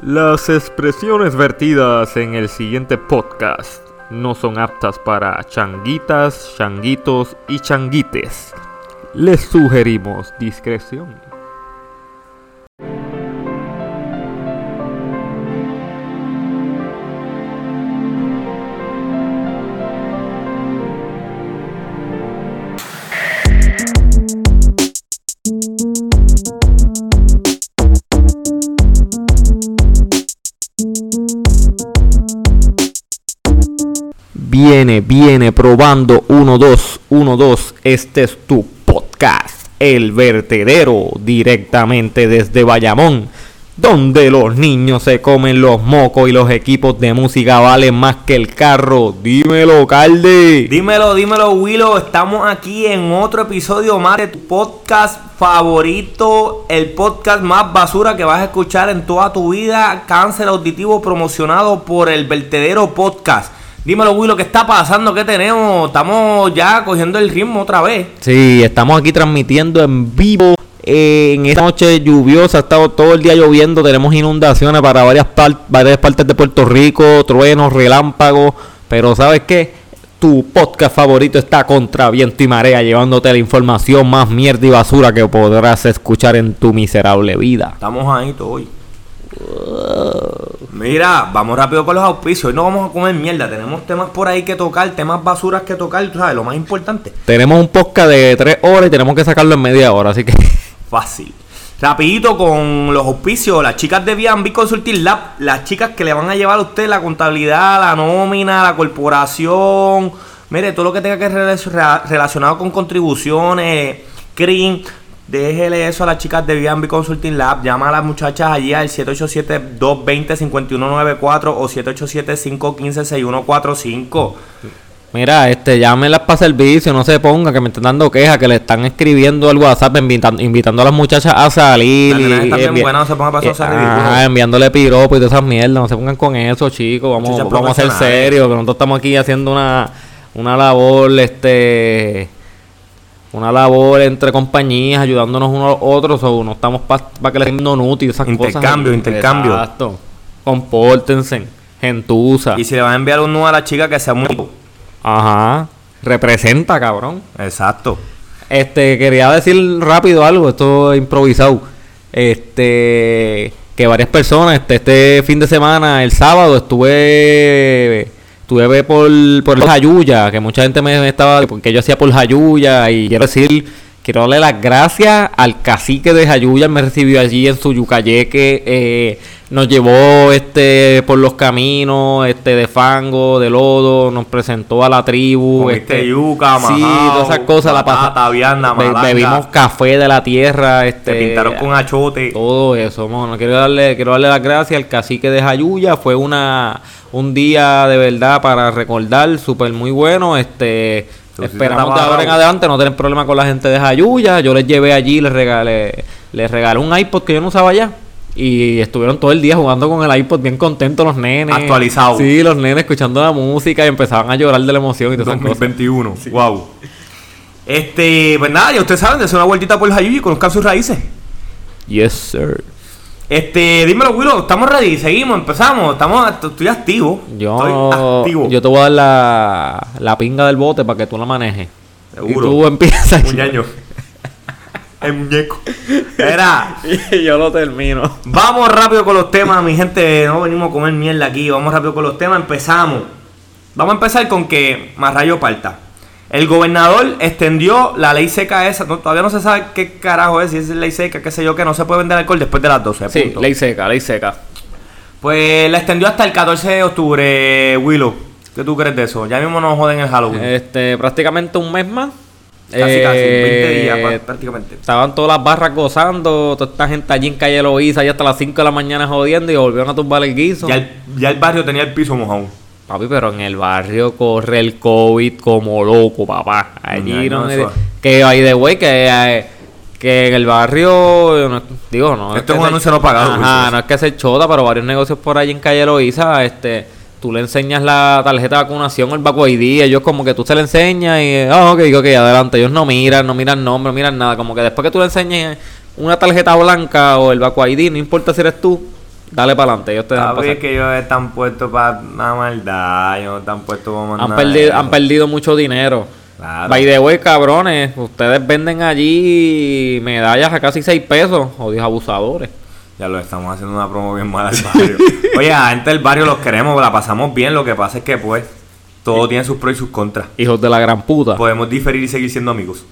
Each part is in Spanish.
Las expresiones vertidas en el siguiente podcast no son aptas para changuitas, changuitos y changuites. Les sugerimos discreción. Viene, probando 1, 2, 1, 2. Este es tu podcast, El Vertedero, directamente desde Bayamón, donde los niños se comen los mocos y los equipos de música valen más que el carro. Dímelo, Calde. Dímelo, dímelo, Willow. Estamos aquí en otro episodio más de tu podcast favorito, el podcast más basura que vas a escuchar en toda tu vida, Cáncer Auditivo promocionado por el Vertedero Podcast. Dímelo, Willow, ¿qué está pasando? ¿Qué tenemos? Estamos ya cogiendo el ritmo otra vez. Sí, estamos aquí transmitiendo en vivo. eh, en esta noche lluviosa, ha estado todo el día lloviendo. Tenemos inundaciones para varias, par- varias partes de Puerto Rico, truenos, relámpagos. Pero ¿sabes qué? Tu podcast favorito está contra viento y marea, llevándote la información más mierda y basura que podrás escuchar en tu miserable vida. Estamos ahí todo hoy. Mira, vamos rápido con los auspicios. Hoy no vamos a comer mierda. Tenemos temas por ahí que tocar, temas basuras que tocar. Tú sabes, lo más importante. Tenemos un podcast de tres horas y tenemos que sacarlo en media hora, así que Fácil. Rapidito con los auspicios, las chicas de B&B Consulting Lab, las chicas que le van a llevar a usted la contabilidad, la nómina, la corporación, mire, todo lo que tenga que relacionado con contribuciones, CRIM, déjele eso a las chicas de B&B Consulting Lab, llama a las muchachas allí al 787-220-5194 o 787-515-6145. Mira, este, llámenlas para servicio, no se ponga que me están dando quejas, que le están escribiendo al WhatsApp invitando, invitando a las muchachas a salir. Nenas están bien buenas, no se pongan para eh, ridículos. ajá, enviándole piropos y todas esas mierdas, no se pongan con eso, chicos, vamos, vamos a ser serios, que nosotros estamos aquí haciendo una, una labor, este, una labor entre compañías, ayudándonos unos a los otros, o no estamos para que les donut y esas cosas. Intercambio, intercambio. Exacto. Compórtense, gentuza. Y si le van a enviar un nudo a la chica que sea muy... Ajá. Representa, cabrón. Exacto. Este, quería decir rápido algo, esto es improvisado. Este, que varias personas, este, este fin de semana, el sábado, estuve, estuve por, por Jayuya, que mucha gente me estaba, porque yo hacía por Jayuya, y quiero decir, quiero darle las gracias al cacique de Jayuya, me recibió allí en su yucayeque, eh, nos llevó este por los caminos, este de fango, de lodo, nos presentó a la tribu, Comiste este, yuca, sí, majao, todas esas cosas, la batata, pasamos, vianda, bebimos café de la tierra, este, Te pintaron con achote. todo eso, mono. Quiero darle, quiero darle las gracias al cacique de Jayuya. Fue una un día de verdad para recordar, súper muy bueno. Este sí esperamos de ahora en adelante no tener problema con la gente de Jayuya. Yo les llevé allí, les regalé, les regalé un iPod que yo no usaba ya. Y estuvieron todo el día jugando con el iPod bien contentos los nenes. Actualizado. Sí, los nenes escuchando la música y empezaban a llorar de la emoción y cosas. 2021. Wow. Este, pues nada, ya ustedes saben, de hacer una vueltita por el Jayuya y conozcan sus raíces. Yes, sir. Este, dímelo, Willow, estamos ready, seguimos, empezamos, estamos, estoy activo. Yo, estoy activo. yo te voy a dar la, la pinga del bote para que tú la manejes. Seguro. Y tú empiezas. Muñaño. El muñeco. Era. y yo lo termino. Vamos rápido con los temas, mi gente. No venimos a comer mierda aquí. Vamos rápido con los temas. Empezamos. Vamos a empezar con que Marrayo parta. El gobernador extendió la ley seca esa. no, todavía no se sabe qué carajo es. Si es ley seca, qué sé yo, que no se puede vender alcohol después de las 12. Sí, punto. ley seca, ley seca. Pues la extendió hasta el 14 de octubre, Willow. ¿Qué tú crees de eso? Ya mismo nos joden el Halloween. Este, prácticamente un mes más. Casi, casi. 20 Eh, días prácticamente. Estaban todas las barras gozando, toda esta gente allí en calle Loíza, ya hasta las 5 de la mañana jodiendo y volvieron a tumbar el guiso. Ya el, ya el barrio tenía el piso mojado. Papi, pero en el barrio corre el COVID como loco, papá. Allí No, no, Que hay de güey, que, eh, que en el barrio, no- digo, no. Esto que es un se- anuncio no pagado, Ajá, no es que se chota, pero varios negocios por ahí en calle Loíza, este, tú le enseñas la tarjeta de vacunación, el Baco ID, ellos como que tú se le enseñas y, ah, ok, ok, adelante. Ellos no miran, no miran nombre, no miran nada. Como que después que tú le enseñes una tarjeta blanca o el Baco ID, no importa si eres tú, Dale para adelante, ellos te dejan Papi, es pasar. que ellos están puestos para la maldad, ellos no están puestos para Han perdido, han perdido mucho dinero. Claro. By the way, cabrones, ustedes venden allí medallas a casi 6 pesos, odios abusadores. Ya lo estamos haciendo una promo bien mala al barrio. Oye, a gente del barrio los queremos, la pasamos bien. Lo que pasa es que, pues, todo tiene sus pros y sus contras. Hijos de la gran puta. Podemos diferir y seguir siendo amigos.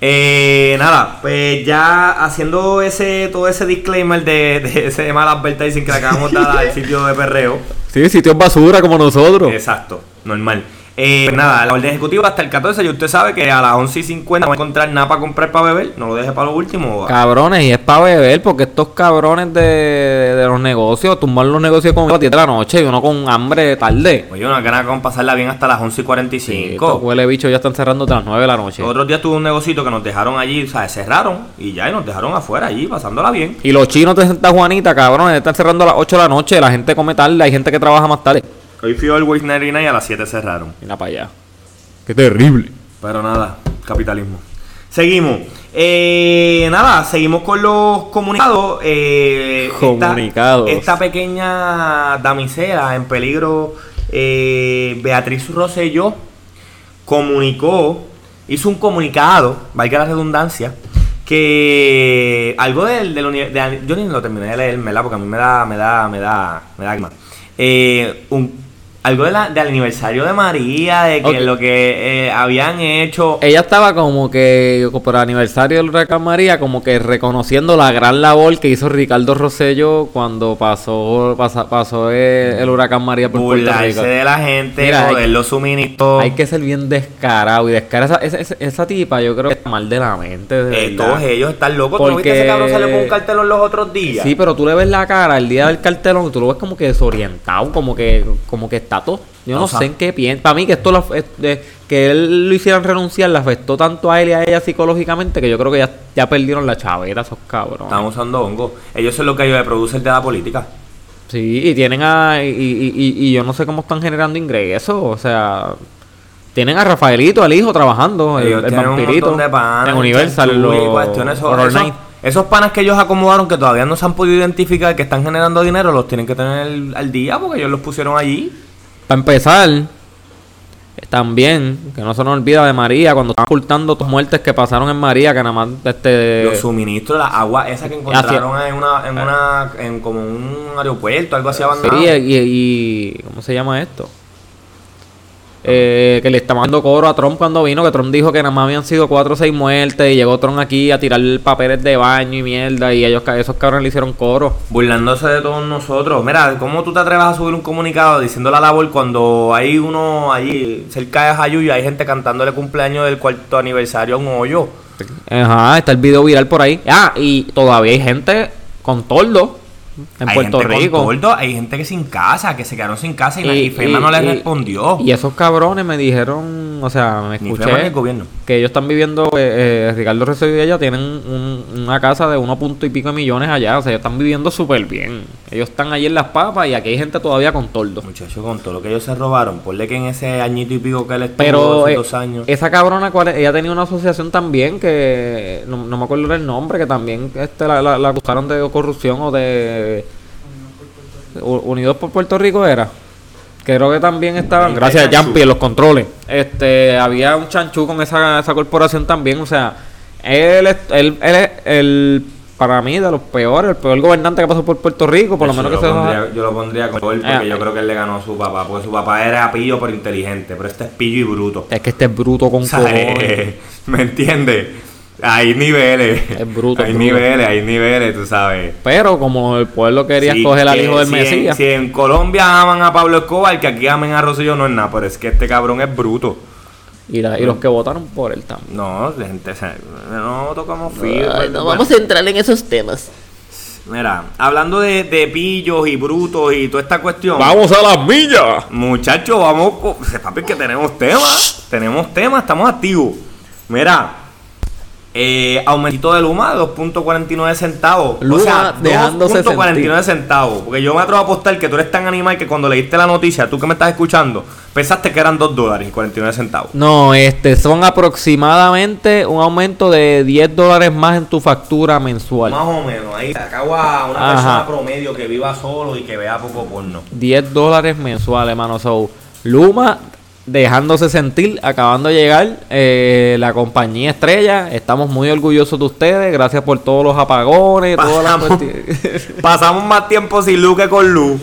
Eh, nada, pues ya haciendo ese todo ese disclaimer de, de ese mal advertising que le acabamos de dar al sitio de perreo. Sí, sitios basura como nosotros. Exacto, normal. Eh, pues nada, la orden ejecutiva hasta el 14 y usted sabe que a las 11 y 50 no va a encontrar nada para comprar para beber. No lo deje para lo último. Cabrones, y es para beber, porque estos cabrones de, de los negocios, tumbar los negocios a las 10 de la noche y uno con hambre tarde. Oye, una gana con pasarla bien hasta las 11 y Sí, 45. estos huele bicho ya están cerrando hasta las 9 de la noche. Otros días tuve un negocito que nos dejaron allí, o sea, cerraron y ya y nos dejaron afuera allí, pasándola bien. Y los chinos de Santa Juanita, cabrones, están cerrando a las 8 de la noche. La gente come tarde, hay gente que trabaja más tarde. Hoy fui al Waste 99 y a las 7 cerraron. Mira para allá. Qué terrible. Pero nada, capitalismo. Seguimos. Eh, nada, seguimos con los comunicados. Eh, esta- Comunicados. Esta, pequeña damisela en peligro, eh, Beatriz Rosselló, comunicó, hizo un comunicado, valga la redundancia, que algo del, del de- yo ni lo terminé de leer, ¿verdad? Porque a mí me da, me da, me da, me da. Eh, un- algo de la- del aniversario de María, de que lo que eh, habían hecho. Ella estaba como que por el aniversario del huracán María, como que reconociendo la gran labor que hizo Ricardo Rosello cuando pasó pasa- pasó el, el huracán María por Puerto Rico. de la gente, Mira, hay- los suministros. Hay que ser bien descarado y descarado. Esa, esa, tipa yo creo que está mal de la mente. de Eh, todos ellos están locos. ¿Tú no viste Porque- ese cabrón salió con un cartelón los otros días? Sí, pero tú le ves la cara el día del cartelón y tú lo ves como que desorientado, como que como que está todo. Yo no O sea- sé en qué piensa. Para mí que esto lo, que él lo hicieran renunciar le afectó tanto a él y a ella psicológicamente que yo creo que ya, ya perdieron la chaveta esos cabrones. Están usando hongo. Ellos son lo que ellos de producen de la política. Sí, y tienen a. Y, y, y- y yo no sé cómo están generando ingresos. O sea. Tienen a Rafaelito, al hijo, trabajando. El, ellos el un vampirito. montón de panas. en Universal. Los, esos, Night. esos panas que ellos acomodaron que todavía no se han podido identificar que están generando dinero, los tienen que tener al día porque ellos los pusieron allí. Para empezar, también, que no se nos olvida de María, cuando estaban ocultando tus muertes que pasaron en María, que nada más este. los suministros, la agua esa que encontraron en una, en una, en como un aeropuerto, algo así Sí, abandonado. y, y- ¿Cómo se llama esto? Eh, que le está mandando coro a Trump cuando vino, que Trump dijo que nada más habían sido cuatro o seis muertes y llegó Trump aquí a tirar papeles de baño y mierda y ellos esos cabrones le hicieron coro. burlándose de todos nosotros. Mira, ¿cómo tú te atreves a subir un comunicado diciendo la labor cuando hay uno allí cerca de Jayuya, hay gente cantándole cumpleaños del cuarto aniversario a un hoyo? Ajá, está el video viral por ahí. Ah, y todavía hay gente con tordo en hay Puerto gente Rico. Con tordo, hay gente que sin casa, que se quedaron sin casa y, la- Y- y FEMA y- no les respondió. Y esos cabrones me dijeron, o sea, me Ni escuché FEMA ni el gobierno. que ellos están viviendo, eh, eh, Ricardo Rosselló y ella tienen un- una casa de uno punto y pico de millones allá, o sea, ellos están viviendo súper bien. Ellos están allí en las papas y aquí hay gente todavía con tordo. Muchachos, con todo lo que ellos se robaron, ponle que en ese añito y pico que él estuvo, Pero esos eh, dos años. esa cabrona, ella tenía una asociación también que no, no me acuerdo el nombre, que también este, la, la- la acusaron de corrupción o de Unidos por Puerto Rico era. Creo que también estaban, gracias a. Jampi en los controles. Este, había un chanchú con esa, esa corporación también, o sea, él él, él el para mí de los peores, el peor gobernante que pasó por Puerto Rico, por lo menos que yo se lo pondría, yo lo pondría con gol porque Ah, yo creo que él le ganó a su papá, porque su papá era pillo pero inteligente, pero este es pillo y bruto. es que este es bruto con O sea, cojones. eh, ¿Me entiendes? Hay niveles. Es bruto, Hay bruto. niveles, hay niveles, tú sabes. Pero como el pueblo quería Sí, escoger al que hijo del si en- Mesías. si en Colombia aman a Pablo Escobar, que aquí amen a Rosselló no es nada, pero es que este cabrón es bruto. Y, la- y los que votaron por él también. No, gente, o sea, no tocamos. Ay, pues, no bueno. vamos a entrar en esos temas. Mira, hablando de, de pillos y brutos y toda esta cuestión. a las millas! Muchachos, vamos. Papi, que tenemos temas. Tenemos temas, estamos activos. Mira, Eh, aumentito de Luma de 2.49 centavos. Luma o sea, dejándose 2.49 centavos. Porque yo me atrevo a apostar que tú eres tan animal que cuando leíste la noticia, tú que me estás escuchando, pensaste que eran 2 dólares y 49 centavos. No, este, son aproximadamente un aumento de 10 dólares más en tu factura mensual. Más o menos. Ahí acabo a una Ajá. persona promedio que viva solo y que vea poco porno. 10 dólares mensuales, mano. So, Luma dejándose sentir, acabando de llegar. eh, la compañía estrella, estamos muy orgullosos de ustedes. Gracias por todos los apagones, todas las Pasamos, pasamos más tiempo sin luz que con luz.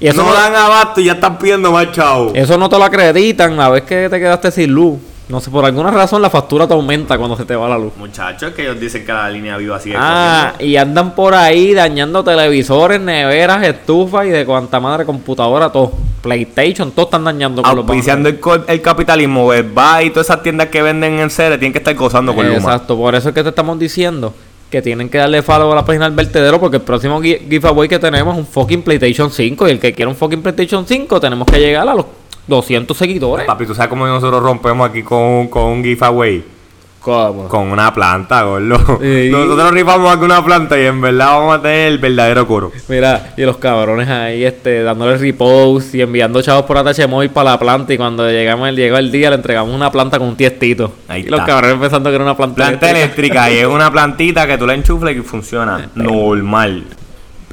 Y eso no no, dan abasto y ya están pidiendo más chavo. eso no te lo acreditan la vez que te quedaste sin luz. No sé, por alguna razón la factura te aumenta cuando se te va la luz. Muchachos, que ellos dicen que la línea viva sigue Ah, y andan por ahí dañando televisores, neveras, estufas y de cuanta madre computadora, todo. PlayStation, todos están dañando con los Auspiciando el, co- el capitalismo, Best Buy y todas esas tiendas que venden en serie tienen que estar gozando con Luma. Exacto, por eso es que te estamos diciendo que tienen que darle follow a la página del vertedero porque el próximo gi- giveaway que tenemos es un fucking PlayStation 5 y el que quiera un fucking PlayStation 5 tenemos que llegar a los 200 seguidores. Papi, ¿tú sabes cómo nosotros rompemos aquí con, con un giveaway? ¿Cómo? Con una planta, gordo. Sí. Nosotros rifamos aquí una planta y en verdad vamos a tener el verdadero coro. Mira, y los cabrones ahí este, dándole repost y enviando chavos por ATH móvil para la planta y cuando llegamos, llegó el día le entregamos una planta con un tiestito. Ahí y los cabrones pensando que era una planta, Planta eléctrica. eléctrica y es una plantita que tú la enchuflas y funciona normal.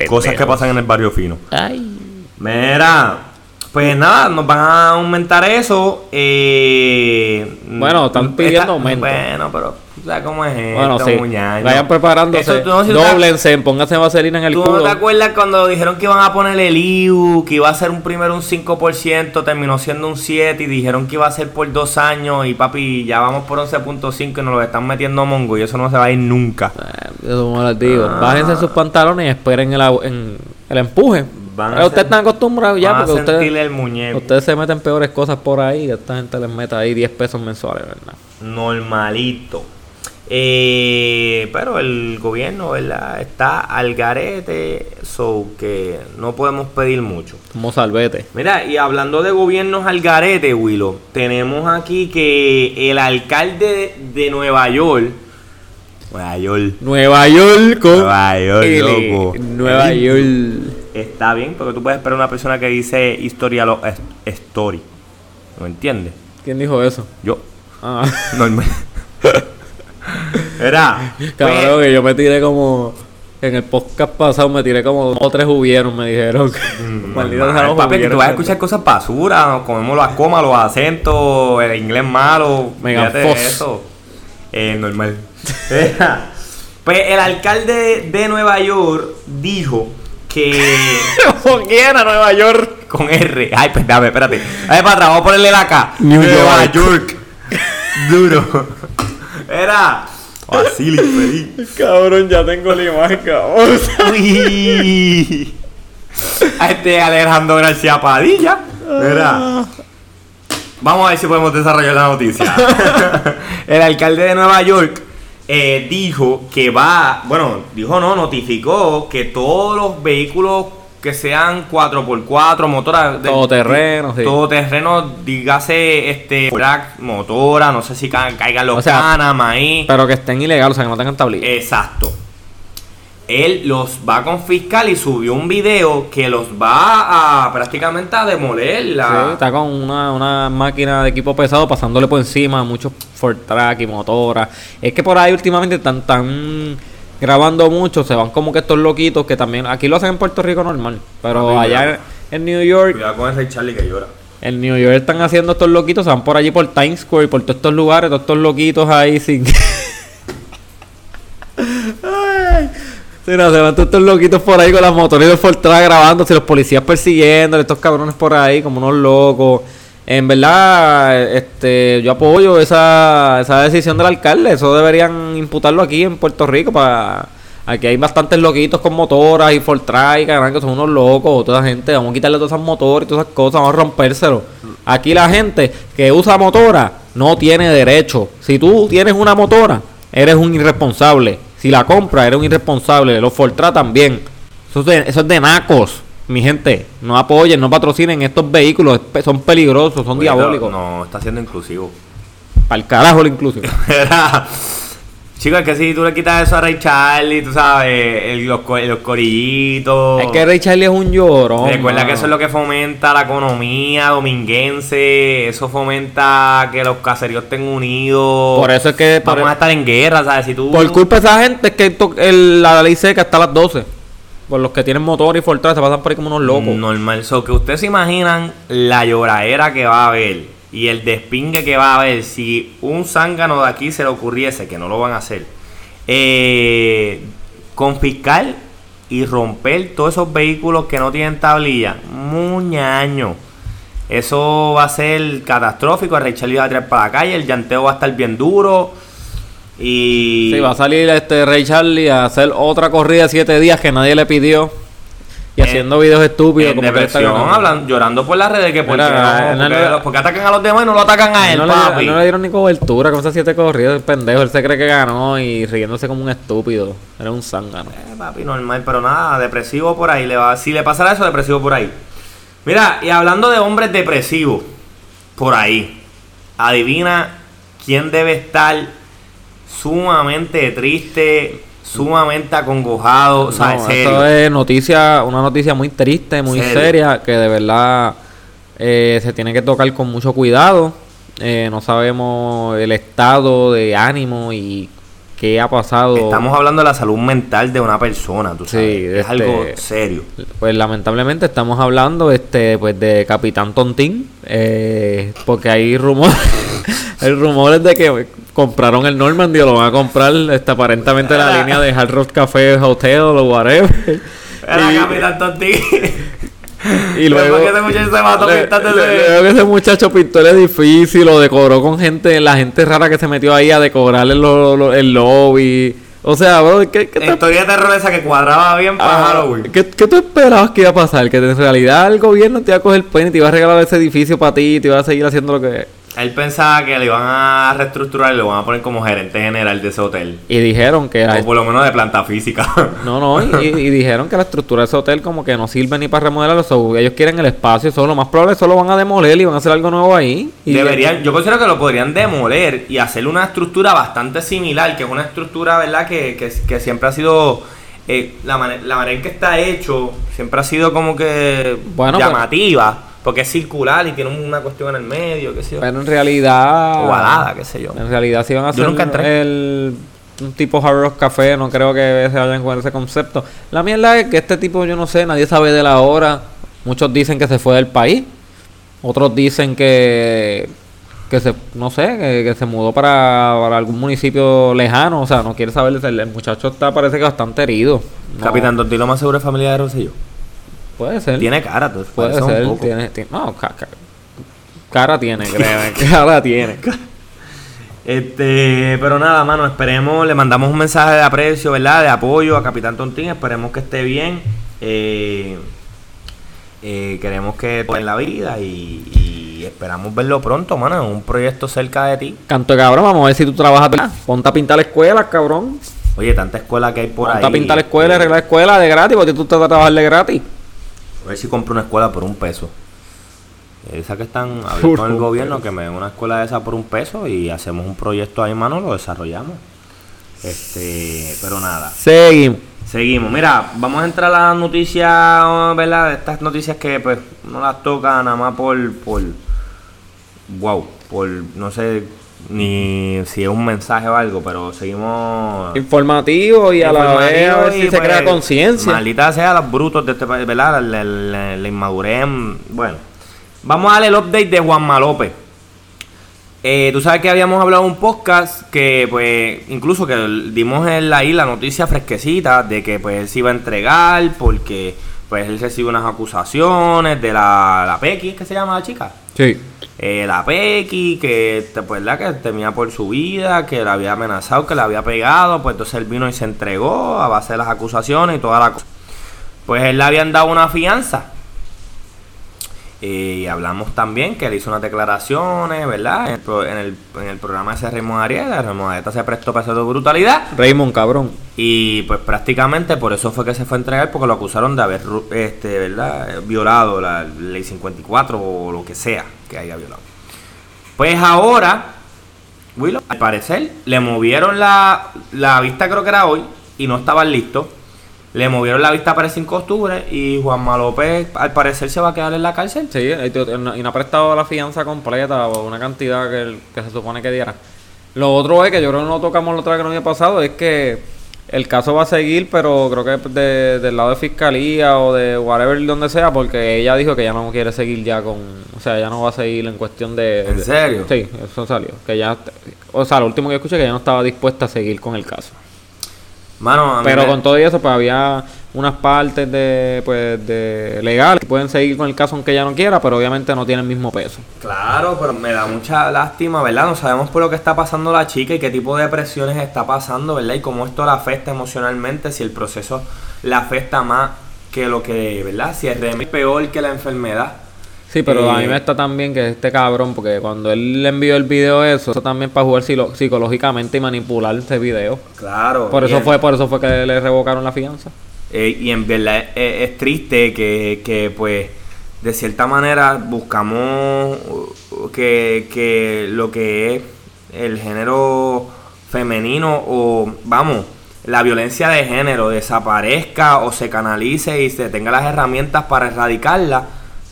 Cosas que pasan en el barrio fino. Ay. Mira, pues nada, nos van a aumentar eso. Eh, Bueno, están pidiendo aumento. Bueno, pero ¿sabes cómo es esto, Bueno, sí. muñaño? Vayan preparándose. Eso, tú no si tú te- Doblense, pónganse vaselina en el ¿Tú culo. no te acuerdas cuando dijeron que iban a poner el IU, que iba a ser un primero un 5%, terminó siendo un 7% y dijeron que iba a ser por dos años y papi, ya vamos por 11.5 y nos lo están metiendo a Mongo y eso no se va a ir nunca. Eh, Eso como les digo. Ah. Bájense sus pantalones y esperen el, en- el empuje. Van a Pero ustedes están acostumbrados ya porque ustedes, el muñeco. ustedes se meten peores cosas por ahí esta gente les mete ahí 10 pesos mensuales, ¿verdad? normalito. Eh, pero el gobierno, ¿verdad? Está al garete, so que no podemos pedir mucho. Como salvete. Mira, y hablando de gobiernos al garete, Willow, tenemos aquí que el alcalde de Nueva York, Nueva York, Nueva York Nueva York, loco. Nueva York. Está bien, porque tú puedes esperar una persona que dice historia lo, es- story. ¿No entiendes? ¿Quién dijo eso? Yo, Ah, normal. Era, cabrón, que yo me tiré como. En el podcast pasado me tiré como dos o tres hubieron, me dijeron. Sea Normal, los papi, que tú vas a escuchar cosas basura, nos comemos las comas, los acentos, el inglés malo, Fox. eso. Eh, normal. pues el alcalde de Nueva York dijo que ¿Con quién a Nueva York? con R, ay, pues dame, espérate. Ay, para atrás, vamos a ponerle la K. New Nueva York. York. Duro. Era Basili feliz. Cabrón, ya tengo la imagen, cabrón. Uy. A este Alejandro García Padilla. Mira. Vamos a ver si podemos desarrollar la noticia. El alcalde de Nueva York eh, dijo que va, bueno, dijo no, notificó que todos los vehículos que sean 4x4, motora, de- Todoterreno, sí. Todoterreno, dígase, este, motora, no sé si ca- caigan los O sea, canas, maíz. Pero que estén ilegales, o sea, que no tengan tablilla. Exacto. Él los va a confiscar y subió un video que los va a prácticamente a demoler. La... Sí, está con una, una máquina de equipo pesado pasándole por encima muchos Ford Track y motoras. Es que por ahí últimamente están, están grabando mucho, se van como que estos loquitos que también, aquí lo hacen en Puerto Rico normal, pero allá en, en New York, Cuidado con ese Charlie que llora. en New York están haciendo estos loquitos, se van por allí por Times Square y por todos estos lugares, todos estos loquitos ahí sin... Ay. Sí, no, se van todos estos loquitos por ahí con las de Ford Track grabándose, los policías persiguiendo, estos cabrones por ahí como unos locos. En verdad, este, yo apoyo esa, esa decisión del alcalde. Eso deberían imputarlo aquí en Puerto Rico. para Aquí hay bastantes loquitos con motoras y Ford Track, y cabrón, que son unos locos. Toda gente, vamos a quitarle todas esas motoras y todas esas cosas, vamos a rompérselo. Aquí la gente que usa motora no tiene derecho. Si tú tienes una motora, eres un irresponsable. Si la compras, eres un irresponsable. Los Ford Track también. Eso es, de, eso es de nacos, mi gente. No apoyen, no patrocinen estos vehículos. Son peligrosos, son diabólicos. No, está siendo inclusivo. Para el carajo la inclusión. Chicos, es que si tú le quitas eso a Ray Charlie, tú sabes, el- los, los corillitos. Es que Ray Charlie es un llorón. Recuerda mano. que eso es lo que fomenta la economía dominguense, eso fomenta que los caseríos estén unidos. Por eso es que- por- Vamos a estar en guerra, ¿sabes? Si tú... Por culpa de esa gente es que el- la ley seca hasta las 12. Por los que tienen motor y Fortran se pasan por ahí como unos locos. Normal. So, que ustedes se imaginan la lloradera que va a haber y el despingue que va a haber si un zángano de aquí se le ocurriese, que no lo van a hacer, eh, confiscar y romper todos esos vehículos que no tienen tablilla. Muñaño. Eso va a ser catastrófico. El Charlie va a tirar para la calle. El llanteo va a estar bien duro. Y. Sí, va a salir este Ray Charlie a hacer otra corrida de 7 días que nadie le pidió. Y En- haciendo videos estúpidos en como que está depresión, hablan- llorando por las redes que porque, Mira, no, porque, no- porque atacan a los demás y no lo atacan a él, no, le, papi. no le dieron ni cobertura con esas 7 corridas, el pendejo. Él se cree que ganó y riéndose como un estúpido. Era un zángano. Eh, papi, normal, pero nada, depresivo por ahí. Le va, si le pasara eso, depresivo por ahí. Mira, y hablando de hombres depresivos, por ahí, adivina quién debe estar sumamente triste, sumamente acongojado, o sea, No, serio. Eso es noticia, una noticia muy triste, muy Serio. seria, que de verdad eh, se tiene que tocar con mucho cuidado. Eh, no sabemos el estado de ánimo y qué ha pasado. Estamos hablando de la salud mental de una persona, tú Sí, sabes. es este- algo serio. Pues lamentablemente estamos hablando este pues de Capitán Tontín, eh, porque hay rumores, hay rumores de que compraron el Normandy o lo van a comprar este, aparentemente la línea de Hard Rock Café Hotel o whatever. Era Y- Capitán Tonti. Y luego, Después que ese muchacho se mató le- pintándose- le- luego que ese muchacho pintó el edificio lo decoró con gente, la gente rara que se metió ahí a decorar el, lo- lo- el lobby. O sea, bro, ¿qué, qué te- Historia de terror esa que cuadraba bien para Ah, Halloween. ¿qué, qué tú esperabas que iba a pasar? Que en realidad el gobierno te iba a coger pena y te iba a regalar ese edificio para ti y te iba a seguir haciendo lo que... Él pensaba que le iban a reestructurar y lo van a poner como gerente general de ese hotel. Y dijeron que... O por lo menos de planta física. No, no, y, y dijeron que la estructura de ese hotel como que no sirve ni para remodelarlo. so, ellos quieren el espacio, solo lo más probable solo van a demoler y van a hacer algo nuevo ahí. Y Deberían, yo considero que lo podrían demoler y hacer una estructura bastante similar, que es una estructura, ¿verdad? Que, que, que siempre ha sido, eh, la, mane- la manera en que está hecho, siempre ha sido como que Bueno, pues- llamativa, porque es circular y tiene una cuestión en el medio, qué sé yo. Pero en realidad... Ovalada, qué sé yo. En realidad si van a Yo hacer nunca entré. el un tipo Hard Rock Café, no creo que se vayan con ese concepto. La mierda es que este tipo, yo no sé, nadie sabe de la hora. Muchos dicen que se fue del país. Otros dicen que que se, no sé, que, que se mudó para, para algún municipio lejano, o sea, no quiere saber, el, el muchacho está, parece que bastante herido. No, Capitán Tonti lo más seguro es familia de Rosselló. Puede ser. Tiene cara, tú, puede parece un ser, poco. tiene, tiene- no, ca- ca- cara tiene, créeme, cara tiene. Este, pero nada, mano, esperemos, le mandamos un mensaje de aprecio, ¿verdad? De apoyo a Capitán Tontín, esperemos que esté bien. Eh, eh, queremos que esté en la vida y, y esperamos verlo pronto, mano, en un proyecto cerca de ti. Canto de cabrón, vamos a ver si tú trabajas. Ponte a pintar la escuela, cabrón. Oye, tanta escuela que hay por Ponte ahí. a pintar la escuela, arreglar la escuela de gratis, porque tú te vas a trabajar de gratis. A ver si compro una escuela por un peso. Esa que están hablando con el gobierno, que me den una escuela de esa por un peso y hacemos un proyecto ahí, mano, lo desarrollamos. Este, pero nada. Seguimos. Seguimos, mira, vamos a entrar a las noticias, ¿verdad? Estas noticias que pues no las toca nada más por, por, wow, por, no sé ni si es un mensaje o algo, pero seguimos... Informativo y a la vez a ver si y, se pues, crea conciencia. Maldita sea los brutos de este país, ¿verdad? La, la- la- la inmadurez, bueno. Vamos a darle el update de Juanma López. Eh, tú sabes que habíamos hablado en un podcast que, pues, incluso que dimos en la, ahí la noticia fresquecita de que, pues, él se iba a entregar porque, pues, él recibe unas acusaciones de la, la Pequi, ¿es que se llama la chica? Sí. Eh, la Pequi, que, pues, la que temía por su vida, que la había amenazado, que la había pegado, pues, entonces él vino y se entregó a base de las acusaciones y toda la cosa. Pues, él le habían dado una fianza. Y hablamos también que él hizo unas declaraciones, ¿verdad? En el, pro- en el, en el programa ese Raymond Arieta. Raymond Arieta se prestó para hacer de brutalidad. Raymond, cabrón. Y pues prácticamente por eso fue que se fue a entregar, porque lo acusaron de haber, este, ¿verdad? Violado la ley 54 o lo que sea que haya violado. Pues ahora, Willow, al parecer, le movieron la, la vista, creo que era hoy, y no estaban listos. Le movieron la vista para el 5 de octubre y Juanma López, al parecer, se va a quedar en la cárcel. Sí, y no ha prestado la fianza completa o una cantidad que, se supone que diera. Lo otro es que yo creo que no tocamos la otra vez que no había pasado, es que el caso va a seguir, pero creo que de- del lado de fiscalía o de whatever donde sea, porque ella dijo que ya no quiere seguir ya con, o sea, ya no va a seguir en cuestión de... ¿En de- serio? Sí, eso salió. Que ya, o sea, lo último que escuché que ya no estaba dispuesta a seguir con el caso. Mano, Pero con todo eso, pues había unas partes de, pues, de legal que pueden seguir con el caso aunque ella no quiera, pero obviamente no tiene el mismo peso. Claro, pero me da mucha lástima, ¿verdad? No sabemos por lo que está pasando la chica y qué tipo de presiones está pasando, ¿verdad? Y cómo esto la afecta emocionalmente, si el proceso la afecta más que lo que, ¿verdad? Si es peor que la enfermedad. Sí, pero a Eh, mí me está también que este cabrón, porque cuando él le envió el video eso, eso también para jugar psicológicamente y manipular ese video. Claro. Por eso fue, por eso fue que le revocaron la fianza. eh, y en verdad es, es triste que, que, pues, de cierta manera buscamos uh, que, que lo que es el género femenino o, vamos, la violencia de género desaparezca o se canalice y se tenga las herramientas para erradicarla,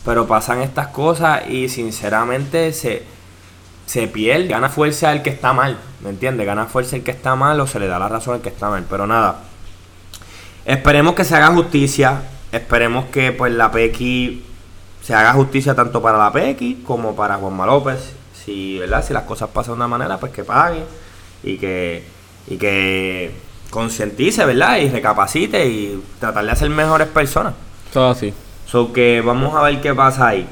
pero pasan estas cosas y sinceramente se, se pierde, gana fuerza el que está mal, ¿me entiendes? Gana fuerza el que está mal o se le da la razón al que está mal, pero nada. Esperemos que se haga justicia, esperemos que pues la Pequi se haga justicia tanto para la Pequi como para Juanma López, si, ¿verdad? si las cosas pasan de una manera, pues que pague y que, y que concientice, ¿verdad? Y recapacite y tratar de ser mejores personas. Todo así. So que vamos a ver qué pasa ahí.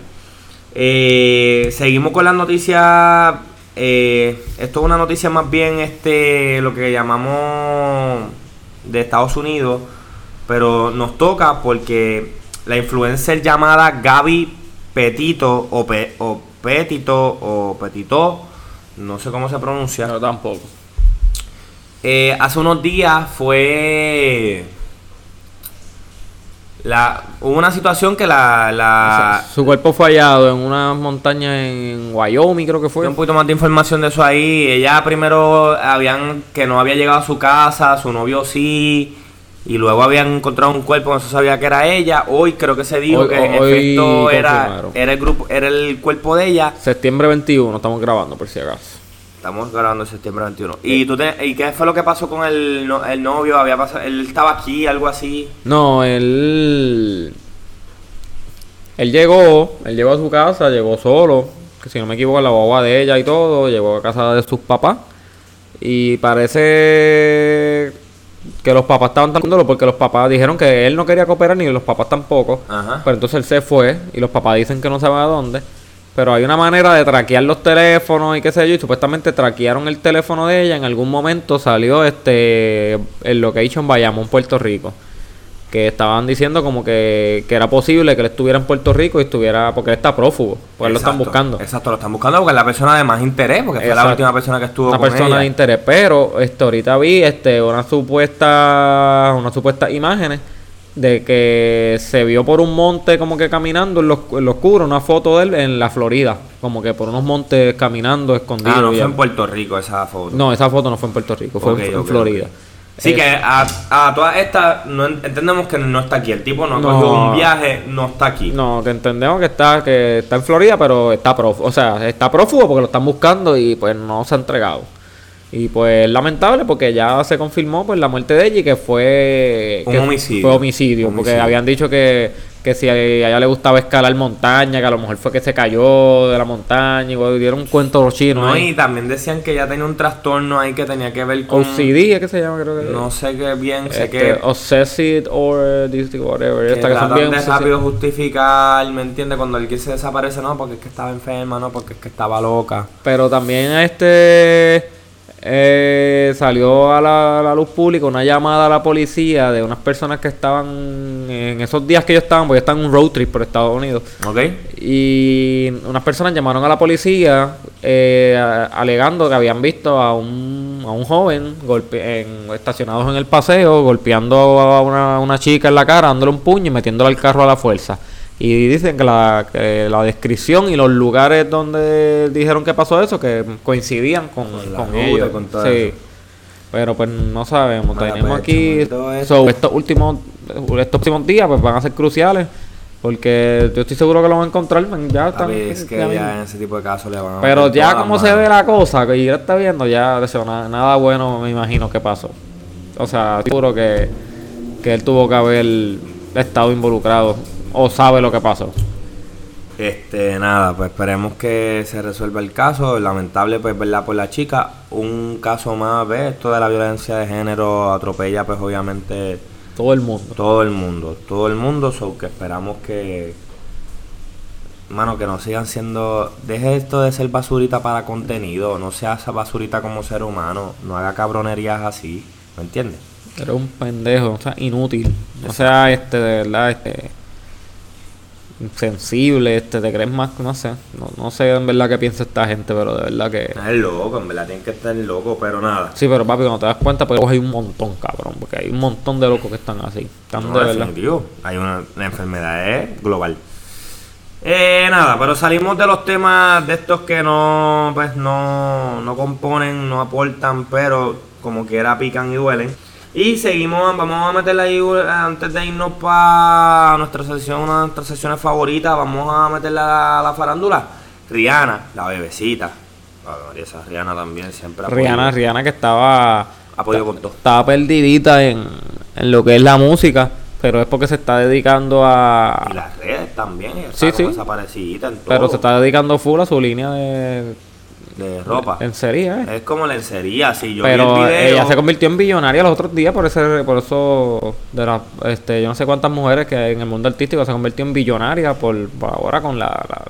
Eh, seguimos con las noticias. eh, esto es una noticia más bien este lo que llamamos de Estados Unidos. Pero nos toca porque la influencer llamada Gaby Petito o, Pe- o Petito o Petito, no sé cómo se pronuncia. Yo tampoco. Eh, hace unos días fue. La, hubo una situación que la. la O sea, su cuerpo fue hallado en una montaña en Wyoming, creo que fue. un poquito más de información de eso ahí. Ella primero habían que no había llegado a su casa, su novio sí. Y luego habían encontrado un cuerpo, no se sabía que era ella. Hoy creo que se dijo Hoy- que en hoy efecto era, era el grupo, era el cuerpo de ella. Septiembre 21, estamos grabando por si acaso. Estamos grabando en septiembre 21. ¿Y, tú te- ¿Y qué fue lo que pasó con el, no- el novio? Había pasado, él estaba aquí, algo así. No, él. Él llegó, él llegó a su casa, llegó solo, que si no me equivoco, la guagua de ella y todo, llegó a casa de sus papás. Y parece que los papás estaban tan porque los papás dijeron que él no quería cooperar ni los papás tampoco. Ajá. Pero entonces él se fue y los papás dicen que no saben a dónde. Pero hay una manera de traquear los teléfonos y qué sé yo. Y supuestamente traquearon el teléfono de ella. En algún momento salió este el location Bayamón, Puerto Rico. Que estaban diciendo como que, que era posible que él estuviera en Puerto Rico y estuviera. Porque él está prófugo. Pues él lo están Exacto, buscando. Exacto, lo están buscando porque es la persona de más interés, porque fue la Exacto. última persona que estuvo una con persona ella. de interés pero este ahorita vi este una supuesta unas supuestas imágenes de que se vio por un monte como que caminando en lo, en lo oscuro una foto de él en la Florida como que por unos montes caminando escondido Ah, no fue en Puerto Rico esa foto. no esa foto no fue en Puerto Rico fue en, Florida ok. Sí, que a, a todas estas no en- entendemos que no está aquí. El tipo no ha No. cogido un viaje, no está aquí. no que entendemos que está que está en Florida pero está prófugo o sea está prófugo porque lo están buscando y pues no se ha entregado y pues lamentable porque ya se confirmó pues la muerte de ella y que fue Un que homicidio. fue homicidio, porque habían dicho que, que si a ella le gustaba escalar montaña que a lo mejor fue que se cayó de la montaña y bueno, dieron un cuento los chinos No, ahí. y también decían que ya tenía un trastorno ahí que tenía que ver con. OCD que se llama creo que No sé qué bien, sé este, que. Obsessive or whatever que esta que son bien de rápido justificar, ¿me entiendes? Cuando alguien se desaparece, no, porque es que estaba enferma, no, porque es que estaba loca. Pero también este eh, salió a la, a la luz pública una llamada a la policía de unas personas que estaban en esos días que ellos estaban, porque estaban en un road trip por Estados Unidos. ¿Ok? Y unas personas llamaron a la policía eh, alegando que habían visto a un, a un joven golpe, en, estacionados en el paseo, golpeando a una, una chica en la cara, dándole un puño y metiéndole al carro a la fuerza. Y dicen que la, que la descripción y los lugares donde dijeron que pasó eso, que coincidían con, ruta ellos. con todo sí. eso. Pero pues no sabemos. Tenemos aquí. so, estos últimos estos próximos días pues van a ser cruciales. Porque yo estoy seguro que lo van a encontrar. man, Ya están. Papi, es que ya- ya en ese tipo de casos le van a pero ya como se ve la cosa, que ya está viendo, ya de eso, nada, nada bueno me imagino que pasó. O sea, seguro que, que él tuvo que haber estado involucrado o sabe lo que pasó. Este, nada, pues esperemos que se resuelva el caso. Lamentable, pues, ¿verdad? Por la chica. Un caso más, ¿ves? Esto de la violencia de género atropella, pues, obviamente, Todo el mundo. todo el mundo. Todo el mundo, so que esperamos que. Mano, que no sigan siendo. Deje esto de ser basurita para contenido. No sea esa basurita como ser humano. No haga cabronerías así. ¿Me entiendes? Eres un pendejo, o sea, inútil. O sea, este, de verdad, este. Insensible, este, te crees más, no sé. No, no sé en verdad qué piensa esta gente, pero de verdad que. Es loco, en verdad, tienen que estar loco, pero nada. Sí, pero papi, cuando te das cuenta, pues hay un montón, cabrón. Porque hay un montón de locos que están así. Están No, de verdad. Hay una, la enfermedad es global. Eh, nada, pero salimos de los temas de estos que no, pues no, no componen, no aportan, pero como quiera pican y duelen. Y seguimos, vamos a meterle ahí eh, antes de irnos para nuestra sesión, una de nuestras sesiones favoritas, vamos a meterle a la, la farándula. Rihanna, la bebecita. María, esa Rihanna también siempre ha Rihanna, podido- Rihanna que estaba. ha podido con todo. Estaba perdidita en, en lo que es la música. Pero es porque se está dedicando a. Y las redes también, Sí, sí. desaparecidita en todo. Pero se está dedicando full a su línea de de ropa. lencería, ¿eh? Es como lencería, si yo vi Pero el video. ella se convirtió en billonaria los otros días por ese, por eso de las, este, yo no sé cuántas mujeres que en el mundo artístico se convirtió en billonaria por, por ahora con la, la-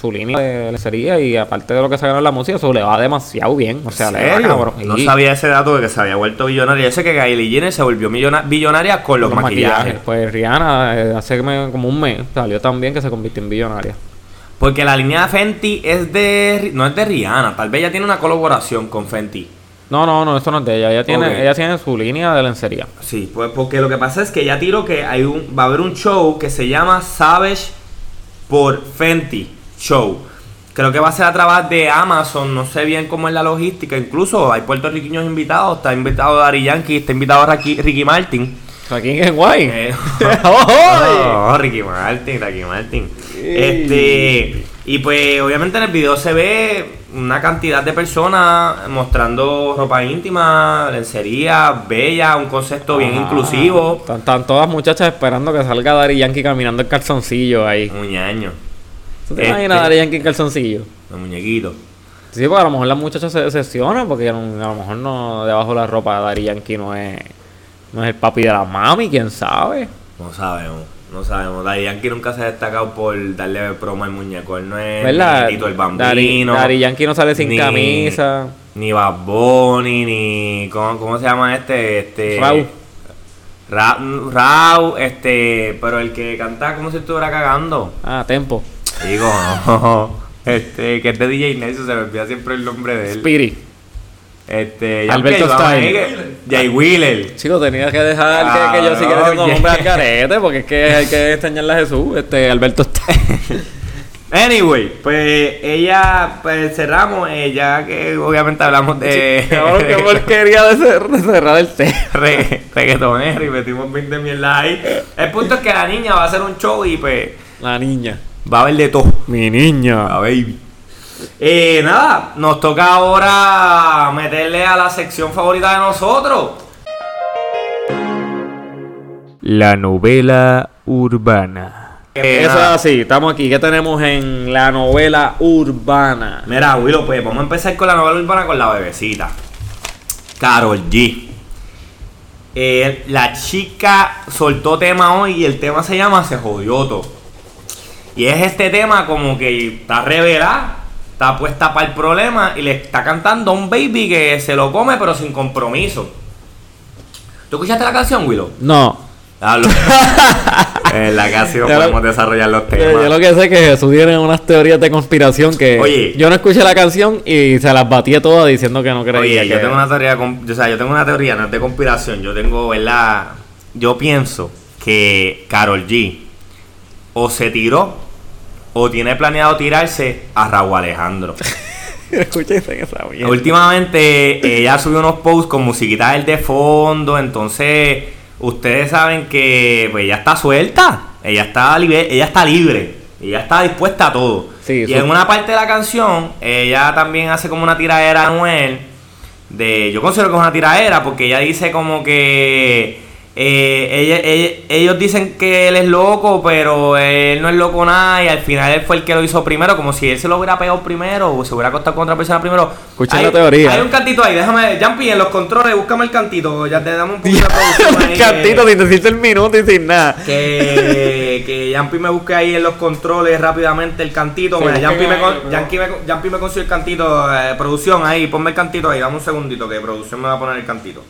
su línea de lencería y aparte de lo que se gana en la música, eso le va demasiado bien. O sea, ¿En le va. No Y sabía ese dato de que se había vuelto billonaria. Yo sé que Kylie Jenner se volvió billonaria con los, los maquillajes. Pues Rihanna eh, hace como un mes salió también que se convirtió en billonaria. Porque la línea de Fenty es de. No es de Rihanna. Tal vez ella tiene una colaboración con Fenty. No, no, no, eso no es de ella. Ella tiene, Ok. ella tiene su línea de lencería. Sí, pues porque lo que pasa es que ella tiró que hay un, va a haber un show que se llama Savage por Fenty Show. Creo que va a ser a través de Amazon, no sé bien cómo es la logística. Incluso hay puertorriqueños invitados, está invitado Dari Yankee, está invitado Ricky, Ricky Martin. Aquí en guay. Eh, ¡Oh! no, Ricky Martin, Ricky Martin. Este, y pues obviamente en el video se ve una cantidad de personas mostrando ropa íntima, lencería, bella, un concepto bien inclusivo. Están, todas muchachas esperando que salga Dari Yankee caminando en calzoncillo ahí. Muñaño, ¿Tú te Este- imaginas a Dari Yankee en calzoncillo? el muñequito. Sí, porque a lo mejor las muchachas se decepcionan porque a lo mejor no debajo de la ropa Dari Yankee no es, no es el papi de la mami, quién sabe. No sabemos, no sabemos. Daddy Yankee nunca se ha destacado por darle promo al muñeco. Él no es ¿Verdad? ni Tito el Bambino. Dari Yankee no sale sin ni- camisa. Ni Bad Bunny, ni. ¿cómo, cómo se llama este? este Raúl. Ra- Raúl, este. Pero el que canta como si estuviera cagando. Ah, tempo. Digo, no. Este, que es de DJ Nelson, se me olvida siempre el nombre de él. Spirit. Este, Alberto que- Jay Wheeler. Chico, tenía que dejar que, que yo siguiera siendo Cabrón, nombre al carete porque es que hay que extrañarle a Jesús. Este, Alberto está. Anyway, pues ella, pues cerramos, eh, ya que obviamente hablamos de qué porquería de, cer- de cerrar el tema. re- reggaetonero y metimos 20 mierda ahí. El punto es que la niña va a hacer un show y pues La niña. va a haber de todo. Mi niña. A baby. Eh, nada, nos toca ahora meterle a la sección favorita de nosotros. La novela urbana. Eh, Eso es así, estamos aquí. ¿Qué tenemos en la novela urbana? Mira, Willow, pues vamos a empezar con la novela urbana con la bebecita. Carol G. Eh, la chica soltó tema hoy y el tema se llama Se jodió todo. Y es este tema como que está revelada, está puesta para el problema y le está cantando a un baby que se lo come pero sin compromiso. ¿Tú escuchaste la canción, Willow? No. Hablo. en la canción lo- podemos desarrollar los temas. yo lo que sé es que Jesús tiene unas teorías de conspiración que Oye. yo no escuché la canción y se las batí todas diciendo que no creía. Oye, yo tengo una teoría, o sea, yo tengo una teoría, no es de conspiración, yo tengo, ¿verdad? Yo pienso que Carol G o se tiró o tiene planeado tirarse a Raúl Alejandro. Esa mierda. Últimamente ella subió unos posts con musiquita del de fondo, entonces ustedes saben que pues ella está suelta, ella está libre, ella está libre, ella está dispuesta a todo. Sí, y en una parte de la canción ella también hace como una tiradera a Anuel de yo considero que es una tiradera porque ella dice como que eh, ella- ella- ellos dicen que él es loco, pero él no es loco nada y al final él fue el que lo hizo primero, como si él se lo hubiera pegado primero o se hubiera acostado con otra persona primero. Escuchen Hay- la teoría. Hay un cantito ahí, déjame, Jumpy, en los controles, búscame el cantito, ya te damos un poquito de producción ahí, Un cantito sin decirte el minuto y sin nada. que, que Yampi me busque ahí en los controles rápidamente el cantito. Sí, Mira, Yampi me, me, me consiguió el cantito. eh, producción ahí, ponme el cantito ahí. Dame un segundito que producción me va a poner el cantito.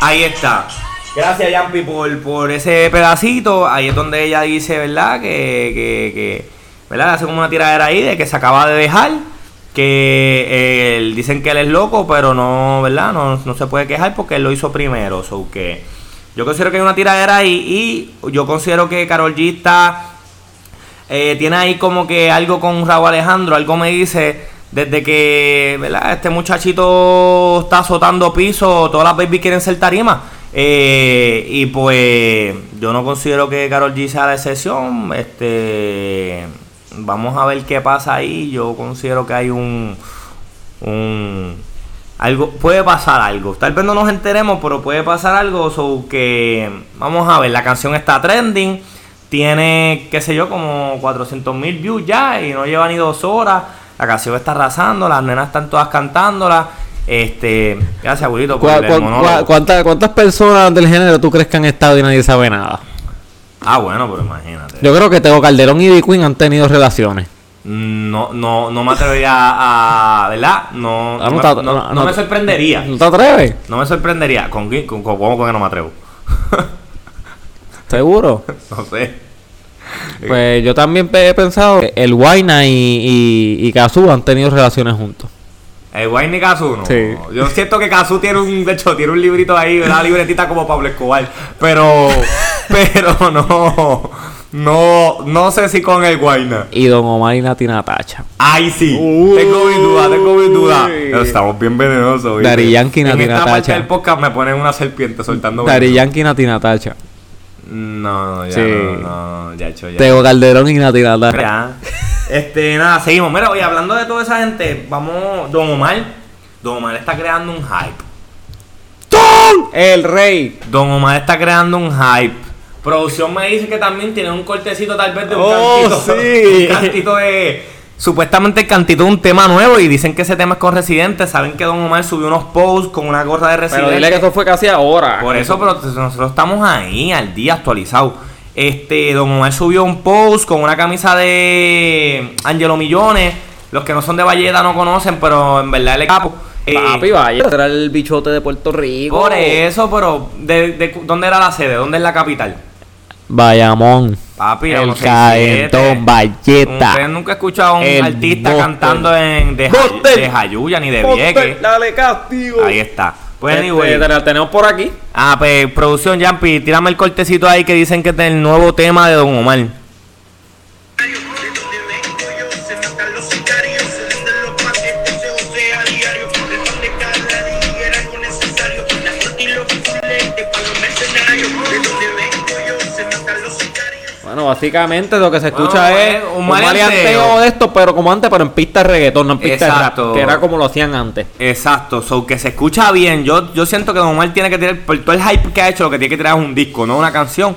Ahí está. Gracias, Yampi, por, por ese pedacito. Ahí es donde ella dice, ¿verdad? Que, que, ¿verdad? Hace como una tiradera ahí de que se acaba de dejar. Que eh, dicen que él es loco, pero no, ¿verdad? No, no se puede quejar porque él lo hizo primero. So que yo considero que hay una tiradera ahí y yo considero que Carol G eh, tiene ahí como que algo con Raúl Alejandro, algo me dice desde que ¿verdad? este muchachito está azotando piso, todas las babies quieren ser tarima. Eh, y pues yo no considero que Carol G sea la excepción. Este vamos a ver qué pasa ahí. Yo considero que hay un algo puede pasar algo. Tal vez no nos enteremos, pero puede pasar algo. So que vamos a ver. La canción está trending. Tiene, qué sé yo, como 400 mil views ya y no lleva ni dos horas. La canción está arrasando, las nenas están todas cantándola. Este, gracias, abuelito, por ¿Cuá- el cuá- monólogo. cuá- cuántas, ¿Cuántas personas del género tú crees que han estado y nadie sabe nada? Ah, bueno, pero imagínate. Yo creo que Teo Calderón y B. Queen han tenido relaciones. No, no, no me atrevería a, ¿verdad? No, Ah, no, me- no- me sorprendería. ¿No te atreves? No me sorprendería. ¿Con quién? ¿Con, con, cómo que no me atrevo? ¿Seguro? no sé. Pues yo también he pensado que el Guayna y, y, y Kazu han tenido relaciones juntos. El Wayne y Kazu, no. Sí. Yo siento que Kazu tiene un, de hecho, tiene un librito ahí, una libretita como Pablo Escobar. Pero, pero no, no, no sé si con el Guayna. Y Don Omar y Nati Natacha. Ay, sí. Uy. tengo mi duda, tengo mi duda. Estamos bien venenosos. Daddy Yankee, En Nati esta parte Natacha. del podcast me ponen una serpiente soltando Dari. Yankee y Nati Natacha. No, ya Sí. no, no, ya hecho, ya. Teo Calderón y Nati. Este, nada, seguimos. Mira, oye, hablando de toda esa gente, vamos, Don Omar. Don Omar está creando un hype. El rey. Don Omar está creando un hype. Producción me dice que también tiene un cortecito tal vez de un Oh, cantito. sí. Un cantito de. Supuestamente el cantito de un tema nuevo y dicen que ese tema es con Residente. Saben que Don Omar subió unos posts con una gorra de Residente. Pero dile que eso fue casi ahora. Por eso, pero nosotros estamos ahí, al día actualizado. Este, Don Omar subió un post con una camisa de Angelo Millones. Los que no son de Valleta no conocen, pero en verdad él es capo. Eh, Papi, vaya. Era el bichote de Puerto Rico. por eso, pero de, de- ¿dónde era la sede? ¿Dónde es la capital? Bayamón. Papi, el la 167. Calentón, Valleta. Usted nunca ha escuchado a un El artista Boston. cantando en de, Boston. de Jayuya ni de Vieques. Dale castigo. Ahí está. Pues Este, anyway. te la tenemos por aquí. Ah, pues producción, Jampi, tírame el cortecito ahí que dicen que es el nuevo tema de Don Omar. Básicamente lo que se escucha Bueno, es eh, un un maleanteo. de esto, pero como antes, pero en pista de reggaetón, no en pista Exacto. de rap, que era como lo hacían antes. Exacto, so que se escucha bien. Yo, yo siento que Don Omar tiene que tirar, por todo el hype que ha hecho, lo que tiene que tirar es un disco, no una canción.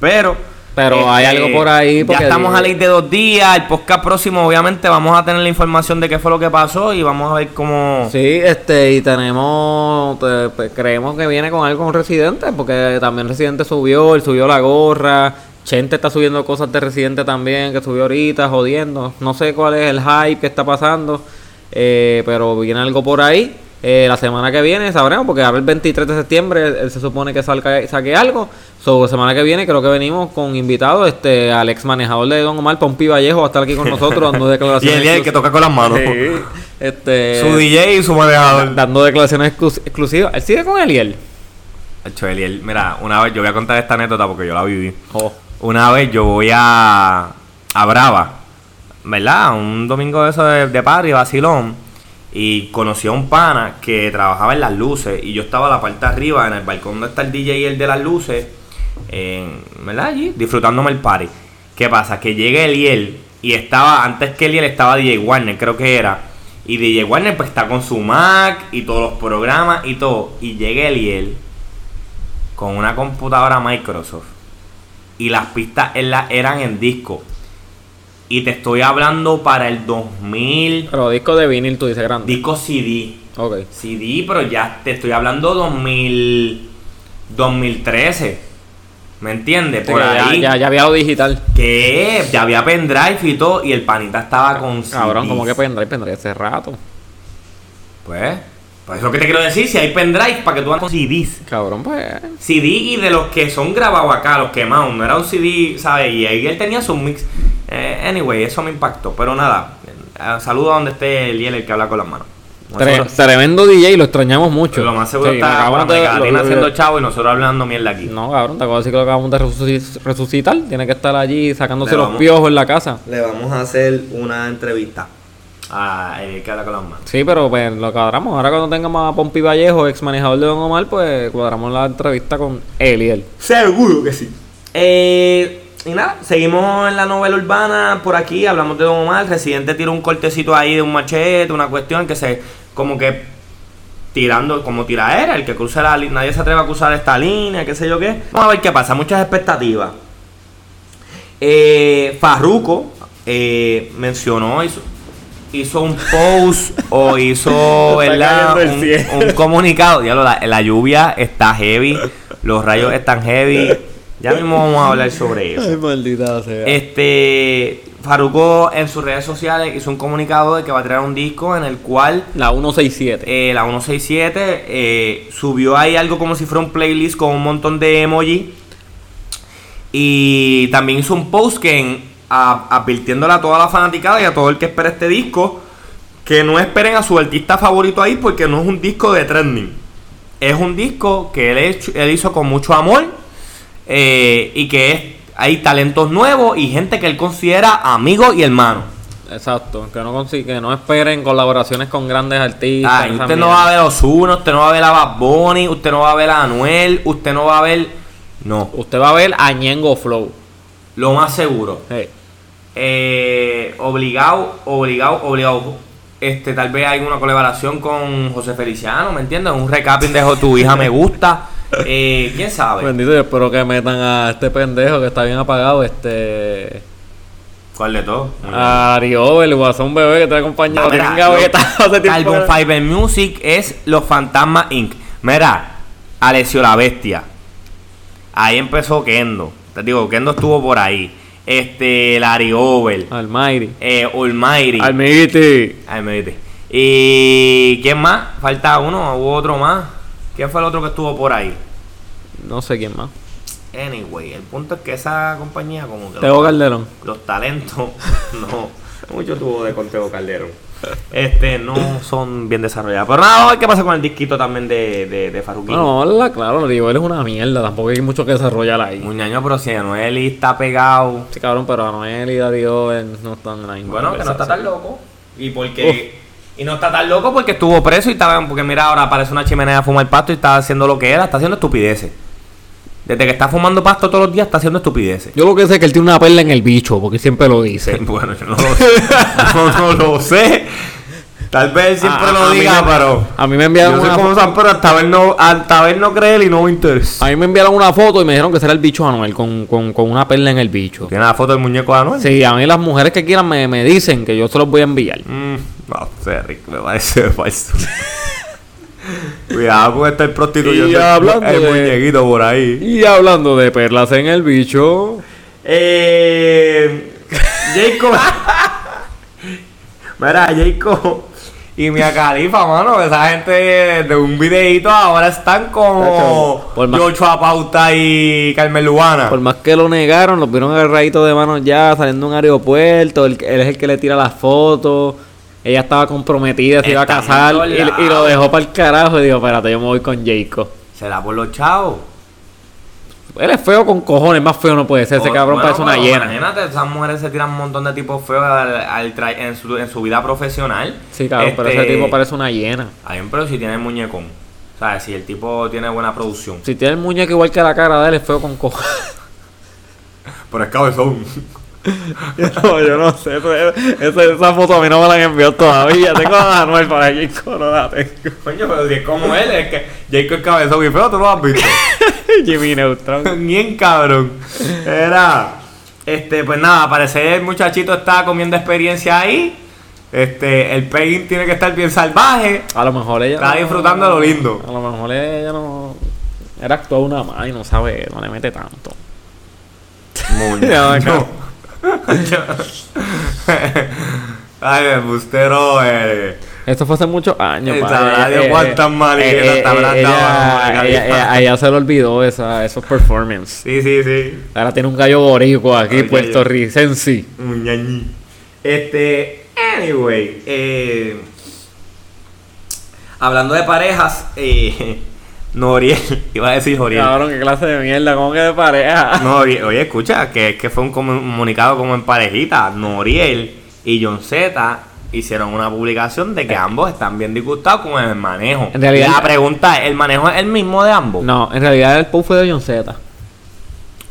Pero. este, Pero hay algo por ahí, porque Ya estamos dije- a ley de dos días. El podcast próximo, obviamente, vamos a tener la información de qué fue lo que pasó y vamos a ver cómo. Sí, este, y tenemos, te- pues, creemos que viene con algo con Residente, porque también Residente subió, él subió la gorra, Chente está subiendo cosas de Residente también, que subió ahorita, jodiendo, no sé cuál es el hype que está pasando, eh, pero viene algo por ahí, Eh, la semana que viene sabremos, porque ahora el 23 de septiembre él se supone que salga, saque algo, so, semana que viene creo que venimos con invitados, este, al ex manejador de Don Omar, Pompi Vallejo, va a estar aquí con nosotros dando Y declaraciones. el día el que toca con las manos. Sí. Este. Su DJ y su manejador. Dando declaraciones exclus- exclusivas. Él sigue con Eliel. Eliel, mira, una vez yo voy a contar esta anécdota porque yo la viví. Oh. Una vez yo voy a, a Brava, ¿verdad? Un domingo de eso de, de party, vacilón. Y conocí a un pana que trabajaba en las luces. Y yo estaba a la parte arriba, en el balcón donde está el DJ y el de las luces. ¿Verdad? Allí, disfrutándome el party. ¿Qué pasa? Que llega Eliel. Y estaba, antes que Eliel estaba DJ Warner, creo que era. Y DJ Warner pues está con su Mac y todos los programas y todo. Y llega Eliel con una computadora Microsoft y las pistas eran en disco. Y te estoy hablando para el 2000 Pero disco de vinil, tú dices grande. disco CD. ok. CD, pero ya te estoy hablando 2000 2013. ¿Me entiendes? Por ya, ahí. ya, ya había lo digital. Que ya había pendrive y todo. Y el panita estaba con Cabrón, CDs. como que pendrive, pendrive hace rato. Pues, pues es lo que te quiero decir. Si hay pendrive, para que tú hagas con CDs. Cabrón, pues. CD y de los que son grabados acá, los quemados, no era un CD, ¿sabes? Y ahí él tenía su mix. Eh, anyway, eso me impactó. Pero nada, eh, saludo a donde esté el el que habla con las manos. Nosotros- tremendo DJ, lo extrañamos mucho. lo más seguro Sí, está lo- haciendo chavo y nosotros hablando mierda aquí. No, cabrón, te acabo de decir que lo acabamos de resuci- resucitar. Tiene que estar allí sacándose los piojos en la casa. Le vamos a hacer una entrevista a el que habla con las manos. Sí, pero pues lo cuadramos. Ahora cuando tengamos a Pompi Vallejo, ex manejador de Don Omar, pues cuadramos la entrevista con él y él. Seguro que sí. Eh, y nada, seguimos en la novela urbana por aquí, hablamos de Don Omar, Residente tira un cortecito ahí de un machete, una cuestión que se, como que tirando, como tiraera, el que cruce la línea, nadie se atreve a cruzar esta línea, qué sé yo qué. Vamos a ver qué pasa, muchas expectativas. Eh, Farruko eh, mencionó, hizo, hizo un post o hizo ¿verdad? un, comunicado. Diablo, la, la lluvia está heavy, los rayos están heavy. Ya mismo vamos a hablar sobre eso. maldita sea. Este Farruko en sus redes sociales hizo un comunicado de que va a traer un disco en el cual la 167. eh, la 167 eh, subió ahí algo como si fuera un playlist con un montón de emoji. Y también hizo un post que en- a- advirtiéndole a toda la fanaticada y a todo el que espera este disco que no esperen a su artista favorito ahí porque no es un disco de trending. Es un disco que él, hecho- él hizo con mucho amor eh, y que es, hay talentos nuevos y gente que él considera amigos y hermanos. Exacto, que no que no esperen colaboraciones con grandes artistas. Ay, esa usted no va a ver a Ozuna, usted no va a ver a Bad Bunny, usted no va a ver a Anuel, usted no va a ver... No, Usted va a ver a Ñengo Flow. lo más seguro. Hey. Eh, obligado, obligado, obligado. Este, tal vez hay una colaboración con José Feliciano, ¿me entiendes? Un recapping de Tu hija me gusta. Eh, ¿Quién sabe? Bendito, yo espero que metan a este pendejo que está bien apagado, este... ¿Cuál de todos? A el guasón bebé que te ha acompañado. Ah, mira. Album Fiber Music es Los Fantasmas Inc. Mira, Alessio la Bestia. Ahí empezó Kendo. Te digo, Kendo estuvo por ahí. Este, Larry Over. Almighty. Eh, Almighty. Almighty. ¿Y quién más? Falta uno, hubo otro más. ¿Quién fue el otro que estuvo por ahí? No sé quién más. Anyway, el punto es que esa compañía como que... Teo Calderón. los talentos no mucho tuvo de con Teo Calderón este no son bien desarrollados pero nada vamos a ver qué pasa con el disquito también de, de, de No, la- claro, Ario él es una mierda. Tampoco hay mucho que desarrollar ahí. Muñaño pero si Anuel está pegado. Sí, cabrón, pero Anuel y Darío eh, no están en la misma bueno que no está tan loco. Y porque y no está tan loco porque estuvo preso y estaba porque mira ahora aparece una chimenea a fumar pasto y está haciendo lo que era está haciendo estupideces desde que está fumando pasto todos los días está haciendo estupideces Yo lo que sé es que él tiene una perla en el bicho, porque siempre lo dice. Bueno, yo no lo sé. no, no lo sé. Tal vez él siempre lo diga, me- pero. A mí me enviaron Yo soy una como fo- San Pedro, hasta ver no, hasta ver no creer y no me interesa. A mí me enviaron una foto y me dijeron que será el bicho Anuel con, con, con una perla en el bicho. ¿Tiene la foto del muñeco de Anuel? Sí, a mí las mujeres que quieran me, me dicen que yo se los voy a enviar. Mm, no sé, Rick, me parece falso. Cuidado con estar prostituyendo Y el- de- muñequito por ahí. Y hablando de perlas en el bicho. Eh, Jacob. Mira, Jacob y Mia Khalifa, mano. Esa gente de un videito ahora están como Tacho, por más- Joshua Pauta y Carmen Lubana. Por más que lo negaron, los vieron agarraditos de manos ya, saliendo de un aeropuerto. Él, él es el que le tira las fotos. Ella estaba comprometida, se iba a casar y, lo dejó para el carajo y digo, espérate, yo me voy con Jacob. Será por los chavos. Él es feo con cojones, más feo no puede ser, ese O- cabrón bueno, parece una hiena. Imagínate, esas mujeres se tiran un montón de tipos feos al- en, su, en su vida profesional. Sí, cabrón, pero ese Este, tipo parece una hiena. Bien, pero si tiene muñecón. O sea, si el tipo tiene buena producción. Si tiene el muñeco igual que la cara de él, es feo con cojones. Pero es cabezón. no, yo no sé, esa, esa foto a mí no me la han enviado todavía. Tengo a Manuel para aquí, no la tengo. Coño, pero si es como él, es que Jacob es cabezón y feo, tú lo has visto. Jimmy Neutron. Bien cabrón. Era. Este, pues nada, parece el muchachito está comiendo experiencia ahí. Este, el pegging tiene que estar bien salvaje. A lo mejor ella. Está disfrutando lo lindo. A lo mejor ella no. Era actuado una más y no sabe, no le mete tanto. Muñeco. Ay, el bustero, eh. Esto fue hace muchos años. Pa. sabrá Dios cuántas malditas te habrán dado, ella- Mónica, ella- ella- A ella se le olvidó esa, esos performances. Sí, sí, sí. Ahora tiene un gallo boricua aquí, Ay, puertorricense. Muñañi. Este, anyway, eh, hablando de parejas, eh, Noriel, iba a decir Noriel. Cabrón, qué clase de mierda, ¿cómo que de pareja? Noriel, oye, escucha, que es que fue un comunicado como en parejita. Noriel y John Z hicieron una publicación de que ambos están bien disgustados con el manejo. En realidad- la pregunta es, ¿el manejo es el mismo de ambos? No, en realidad el post fue de John Z.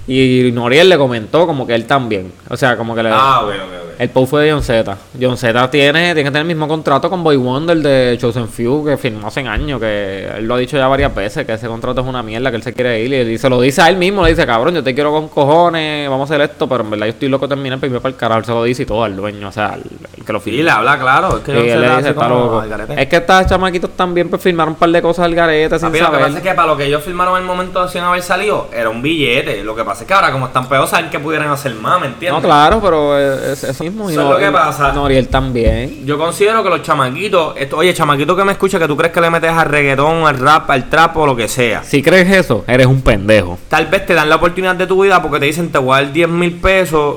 Y Noriel le comentó como que él también. O sea, como que le. Ah, ok, ok. El post fue de John Z. John Z tiene, tiene que tener el mismo contrato con Boy Wonder de Chosen Few que firmó hace años. Que él lo ha dicho ya varias veces, que ese contrato es una mierda, que él se quiere ir. Y se lo dice a él mismo, le dice, cabrón, yo te quiero con cojones, vamos a hacer esto, pero en verdad yo estoy loco de terminar el primer para el carajo. Se lo dice y todo al dueño, o sea, al, que lo firma. le habla claro. Es que Y John él le dice, está loco. Es que estas chamaquitos también pues, firmaron un par de cosas al garete sin Papi, lo que pasa es que para lo que ellos firmaron en el momento sin haber salido, era un billete. Lo que pasa es que ahora, como están peor, saben que pudieran hacer más, ¿me entiendes? No, claro, pero es, es eso mismo. y Eso es no- lo que y pasa. Noriel también. Yo considero que los chamaquitos, esto, oye, chamaquito que me escucha, que tú crees que le metes al reggaetón, al rap, al trap o lo que sea. Si crees eso, eres un pendejo. Tal vez te dan la oportunidad de tu vida porque te dicen te voy a dar 10 mil pesos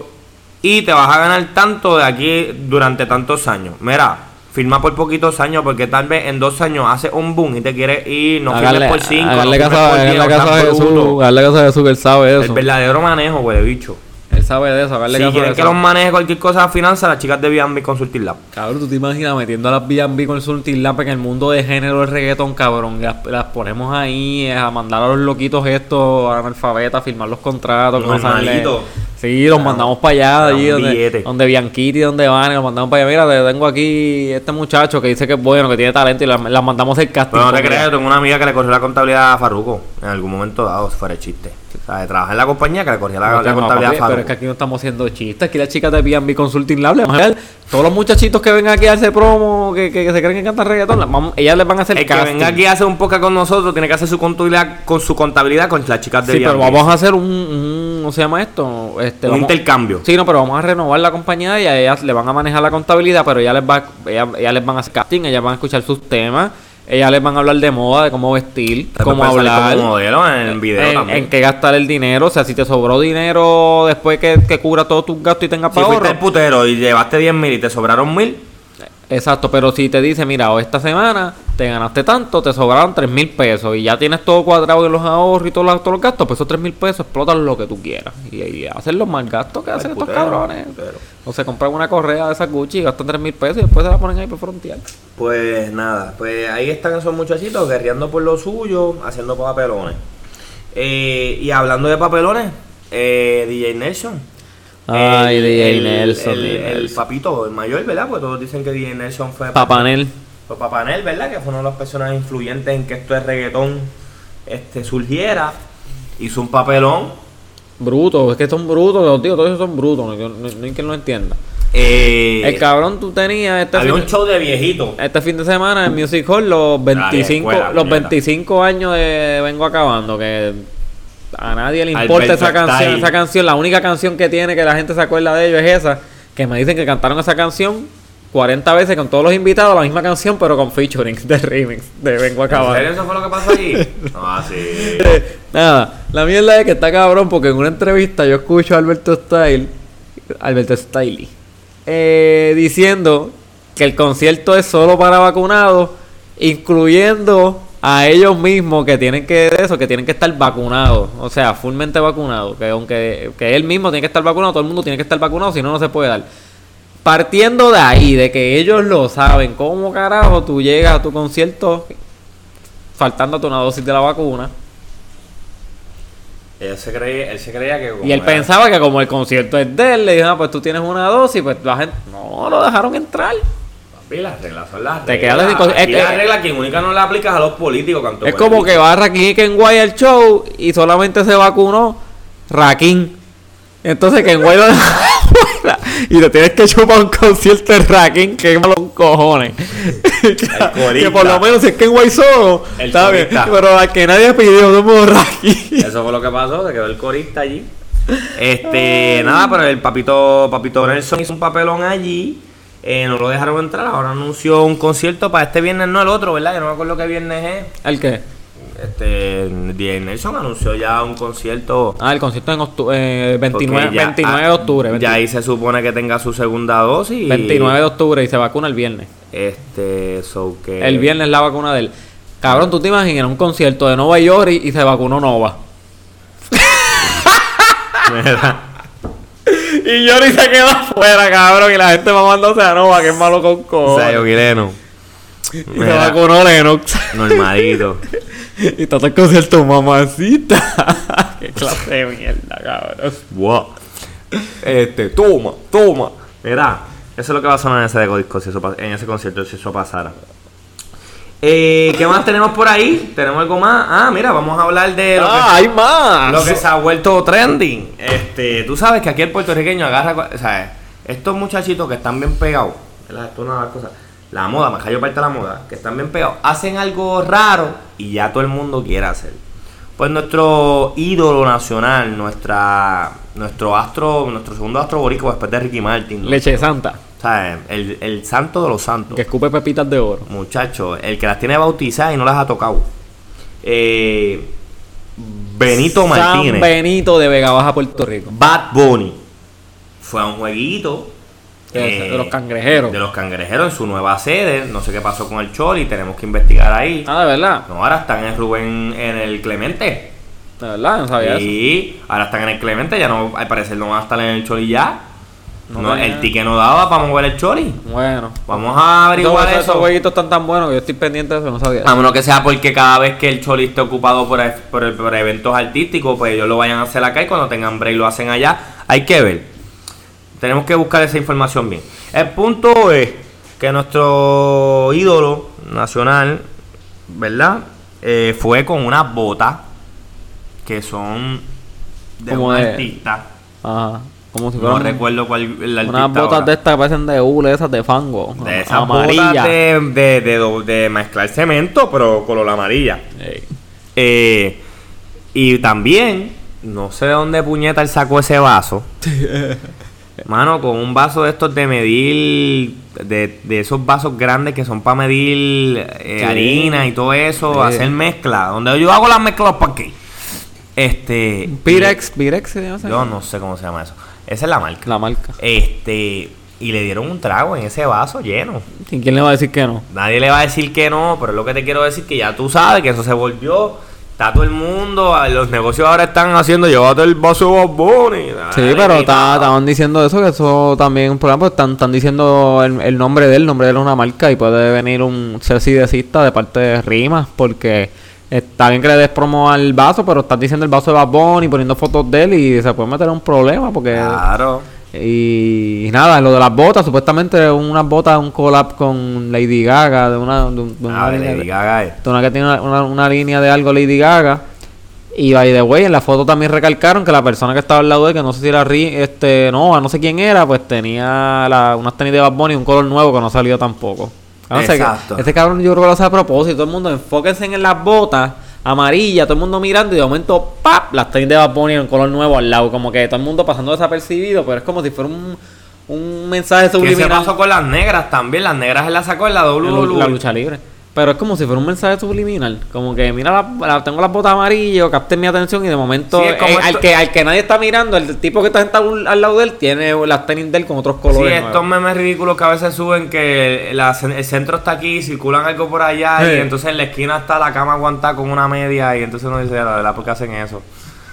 y te vas a ganar tanto de aquí durante tantos años. Mira, firma por poquitos años porque tal vez en dos años haces un boom y te quieres ir, no firmes por cinco, háganle no caso a Jesús. Háganle caso a Jesús, que él sabe El eso. verdadero manejo, güey, bicho. Él sabe de eso, Si quieren que los maneje cualquier cosa de finanzas, las chicas de B&B Consulting Lab. Cabrón, tú te imaginas metiendo a las B&B con el Sultan Lamp en el mundo de género del reggaetón, cabrón. y Las, las ponemos ahí eh, a mandar a los loquitos estos analfabetas a firmar los contratos. que no. Sí, los mandamos para allá, allí donde, donde Bianchiti, donde van, los mandamos para allá. Mira, te tengo aquí este muchacho que dice que es bueno, que tiene talento y las las mandamos el casting. Pero no te creas, tengo una amiga que le corrió la contabilidad a Farruko en algún momento dado, fuera chiste. Sea, trabaja en la compañía que le corría la, Pero, la no, contabilidad Farruko. pero es que aquí no estamos haciendo chistes. Aquí las chicas de B&B Consulting Lab, todos los muchachitos que vengan aquí a hacer promo, que, que, que se creen que cantan reggaetón, vamos- ellas les van a hacer El que casting. venga aquí a hacer un podcast con nosotros tiene que hacer su contabilidad con su contabilidad con las chicas de Sí, pero vamos a hacer un, un- ¿cómo se llama esto? Este, Un vamos- intercambio. Sí, no, pero vamos a renovar la compañía y a ellas le van a manejar la contabilidad, pero ellas les, va, ellas, ellas les van a hacer casting, ellas van a escuchar sus temas, ellas les van a hablar de moda, de cómo vestir, Después cómo hablar. como modelo en el video en, también. en qué gastar el dinero, o sea, si te sobró dinero después que, que cubra todos tus gastos y tengas si para fuiste el putero y llevaste 10 mil y te sobraron mil, Exacto, pero si te dice, mira, o esta semana te ganaste tanto, te sobraron 3 mil pesos y ya tienes todo cuadrado en los ahorros y todos los, todos los gastos, pues esos 3 mil pesos explotan lo que tú quieras. Y, y hacen los mal gastos que hacen estos cabrones. putero. O se compran una correa de esa Gucci y gastan 3 mil pesos y después se la ponen ahí por frontear. pues nada, pues ahí están esos muchachitos guerreando por lo suyo, haciendo papelones. Eh, y hablando de papelones, eh, DJ Nelson. Ay, El- DJ el- Nelson. El, papito, el mayor, ¿verdad? Pues todos dicen que DJ Nelson fue Papanel. Fue Papanel, ¿verdad? Que fue una de las personas influyentes en que esto de reggaetón este, surgiera. Hizo un papelón. Bruto, es que son brutos, los tíos, todos esos son brutos, no, no, no hay quien lo entienda. Eh, El cabrón, tú tenías este había fin, un show de viejitos. este fin de semana en Music Hall los 25, escuela, los puñeta. 25 años de Vengo Acabando, que a nadie le importa Alberto esa canción, ahí. esa canción, la única canción que tiene que la gente se acuerda de ellos es esa, que me dicen que cantaron esa canción 40 veces con todos los invitados, la misma canción, pero con featuring de remix de Vengo ¿En serio eso fue lo que pasó allí? ah, sí. Nada, la mierda es que está cabrón porque en una entrevista yo escucho a Alberto Style, Alberto Stiley, eh, diciendo que el concierto es solo para vacunados, incluyendo a ellos mismos que tienen que eso, que tienen que estar vacunados, o sea, fullmente vacunados, que aunque que él mismo tiene que estar vacunado, todo el mundo tiene que estar vacunado, si no no se puede dar. Partiendo de ahí, de que ellos lo saben, ¿cómo carajo tú llegas a tu concierto faltándote una dosis de la vacuna? Él se creía, él se creía que como Y él era- pensaba que como el concierto es de él, le dijeron, ah, pues tú tienes una dosis, pues la gente... No, lo dejaron entrar. Papi, las reglas son las Te reglas. quedas sin las reglas quien única no la aplicas a los políticos, canto Es como que va Rakim Kenway al show y solamente se vacunó Rakim. Entonces Kenway lo deja y te tienes que chupar un concierto de Rakim que con cojones. que por lo menos si es Kenway solo, El está bien. Pero al que nadie pidió, mundo Rakim. Eso fue lo que pasó, se quedó el corista allí. Este, nada, pero el papito, papito Nelson hizo un papelón allí. eh, no lo dejaron entrar, ahora anunció un concierto para este viernes, no el otro, ¿verdad? Que no me acuerdo qué viernes es. ¿El qué? Este, DJ Nelson anunció ya un concierto. Ah, el concierto en octubre, 29, porque ya- 29 de ah, octubre. 20 Ya ahí se supone que tenga su segunda dosis. 29 de octubre y se vacuna el viernes. Este, so que. El viernes la vacuna de él. Cabrón, tú te imaginas un concierto de Nova York y, se vacunó Nova. y Yori se quedó afuera, cabrón, y la gente mamándose a Nova, que es malo con O cojones. sea, Yoguireno. y se vacunó Lennox. Normalito. Y todo el concierto, mamacita. Qué clase de mierda, cabrón. Wow. Este, toma, toma. Mira, eso es lo que va a sonar en ese disco, si eso en ese concierto, si eso pasara. Eh, ¿Qué más tenemos por ahí? ¿Tenemos algo más? Ah, mira, vamos a hablar de lo, ¡Ah, hay más! que, lo que se ha vuelto trending. Este, tú sabes que aquí el puertorriqueño agarra, o sea, estos muchachitos que están bien pegados, ¿verdad? Esto es una de las cosas. La moda, me cayó parte de la moda, que están bien pegados, hacen algo raro y ya todo el mundo quiere hacer. Pues nuestro ídolo nacional, nuestra, nuestro astro, nuestro segundo astro boricua después de Ricky Martin, ¿no? Leche Santa, sea, el, el santo de los santos. que escupe pepitas de oro. Muchacho, el que las tiene bautizadas y no las ha tocado. Eh, Benito San Martínez. Benito de Vega Baja, Puerto Rico. Bad Bunny. Fue a un jueguito. De- eh, de los cangrejeros. De los cangrejeros en su nueva sede. No sé qué pasó con el Choli. Tenemos que investigar ahí. Ah, de verdad. No, ahora están en el Rubén, en el Clemente. De verdad, no sabía eso. Y ahora están en el Clemente. Ya no, al parecer no van a estar en el Choli ya. No No, el ticket no daba para mover el Choli. Bueno. Vamos a averiguar eso. Esos jueguitos están tan buenos que yo estoy pendiente de eso, no sabía. A menos que sea porque cada vez que el Choli esté ocupado por, e- por, el- por eventos artísticos, pues ellos lo vayan a hacer acá y cuando tengan break lo hacen allá. Hay que ver. Tenemos que buscar esa información bien. El punto es que nuestro ídolo nacional, ¿verdad? Eh, fue con unas botas que son de un de- artista. Ajá. Como si No recuerdo cuál el artista. unas botas ahora. de estas que parecen de hule, esas de fango. De esas amarillas. botas de, de, de, mezclar cemento, pero color amarilla. Eh, y también, no sé de dónde puñeta él sacó ese vaso. Mano, con un vaso de estos de medir, de, de esos vasos grandes que son para medir eh, Sí. harina y todo eso, Sí. hacer mezcla. Donde yo hago las mezclas para aquí. Este. Pirex, Pirex se llama? Yo no sé cómo se llama eso. Esa es la marca. La marca. Este. Y le dieron un trago en ese vaso lleno. ¿Y quién le va a decir que no? Nadie le va a decir que no, pero es lo que te quiero decir que ya tú sabes que eso se volvió. Está todo el mundo, a- los negocios ahora están haciendo, llévate el vaso de Bob Bunny. Sí, pero estaban diciendo eso, que eso también es un problema, porque están, están diciendo el, el nombre de él, el nombre de él es una marca y puede venir un ser sidecista de parte de Rimas, porque está bien que le des promo al vaso, pero estás diciendo el vaso de Bad Bunny, poniendo fotos de él y se puede meter en un problema, porque... Claro. Y nada, lo de las botas, supuestamente unas botas, un collab con Lady Gaga, de una, de de una A ver, línea Lady de- Gaga es. de una que tiene una, una- una línea de algo Lady Gaga. Y by the way, en la foto también recalcaron que la persona que estaba al lado de él, que no sé si era Ri- este, no, no sé quién era, pues tenía la, unas tenis de Bad Bunny, un color nuevo que no salió tampoco. No sé, Exacto. Este cabrón yo creo que lo hace a propósito. Todo el mundo enfóquense en las botas amarillas, todo el mundo mirando y de momento, ¡pap! Las tenis de Bad Bunny en un color nuevo al lado. Como que todo el mundo pasando desapercibido, pero es como si fuera un, un mensaje ¿Qué se subliminal. pasó con las negras también? Las negras él las sacó en la WWE. la lucha libre. Pero es como si fuera un mensaje subliminal. Como que, mira, la, la- tengo las botas amarillas, capten mi atención y de momento, Sí, eh, al, que, al que nadie está mirando, el tipo que está sentado al- lado de él tiene las tenis de él con otros Sí, colores. estos nuevos. memes ridículos que a veces suben que la- el centro está aquí, circulan algo por allá Sí. y entonces en la esquina está la cama aguantada con una media y entonces uno dice, la verdad, ¿por qué hacen eso?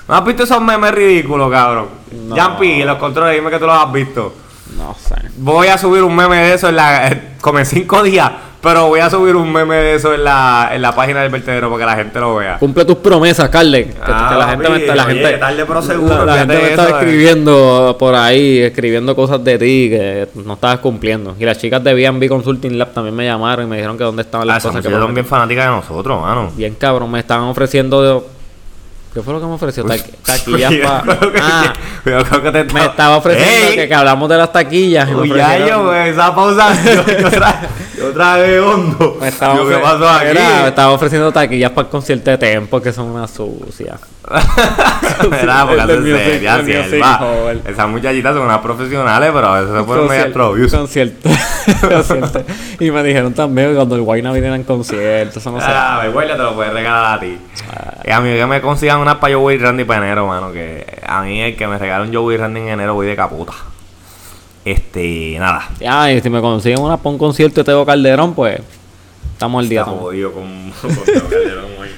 ¿No has visto esos memes ridículos, cabrón? No. Jumpy, los controles, dime que tú los has visto. No sé. Voy a subir un meme de eso en la... eh, Como en cinco días, pero voy a subir un meme de eso en la, en la página del vertedero para que la gente lo vea. Cumple tus promesas, Carlen. Que, Ah, la gente me está, la gente, tarde pero seguro, la, la fíjate gente me eso, estaba eh. escribiendo por ahí, escribiendo cosas de ti que no estabas cumpliendo. Y las chicas de B&B Consulting Lab también me llamaron y me dijeron que dónde estaban Ah, las esas cosas que bien fanáticas de nosotros, mano. Bien cabrón, me estaban ofreciendo ¿Qué fue lo que me ofreció? Taqui- taquillas para Ah, te me estaba ofreciendo que, que hablamos de las taquillas Uy, ya yo, güey, esa pausa. Yo, yo, tra yo tragué hondo. me estaba, Yo, ¿Qué pasó aquí? Era, me estaba ofreciendo taquillas para el concierto de Tempo que son una sucias. Mira, porque El hacen music- seria, el sierva. Esas muchachitas son unas profesionales, pero a veces se ponen medio extrovertidas. concierto, concierto. Y me dijeron también que cuando el Guayna viniera en concierto, eso no sé. Ah, vergüenza te lo puedes regalar a ti. Ah. Y a mí que me consigan unas para Joey Randy para enero, mano. Que a mí el que me regale un Joey Randy en enero voy de caputa. Este, nada. Ya, y si me consiguen una para un concierto de Teo Calderón, pues estamos al día. Está también. jodido con, con Teo Calderón hoy,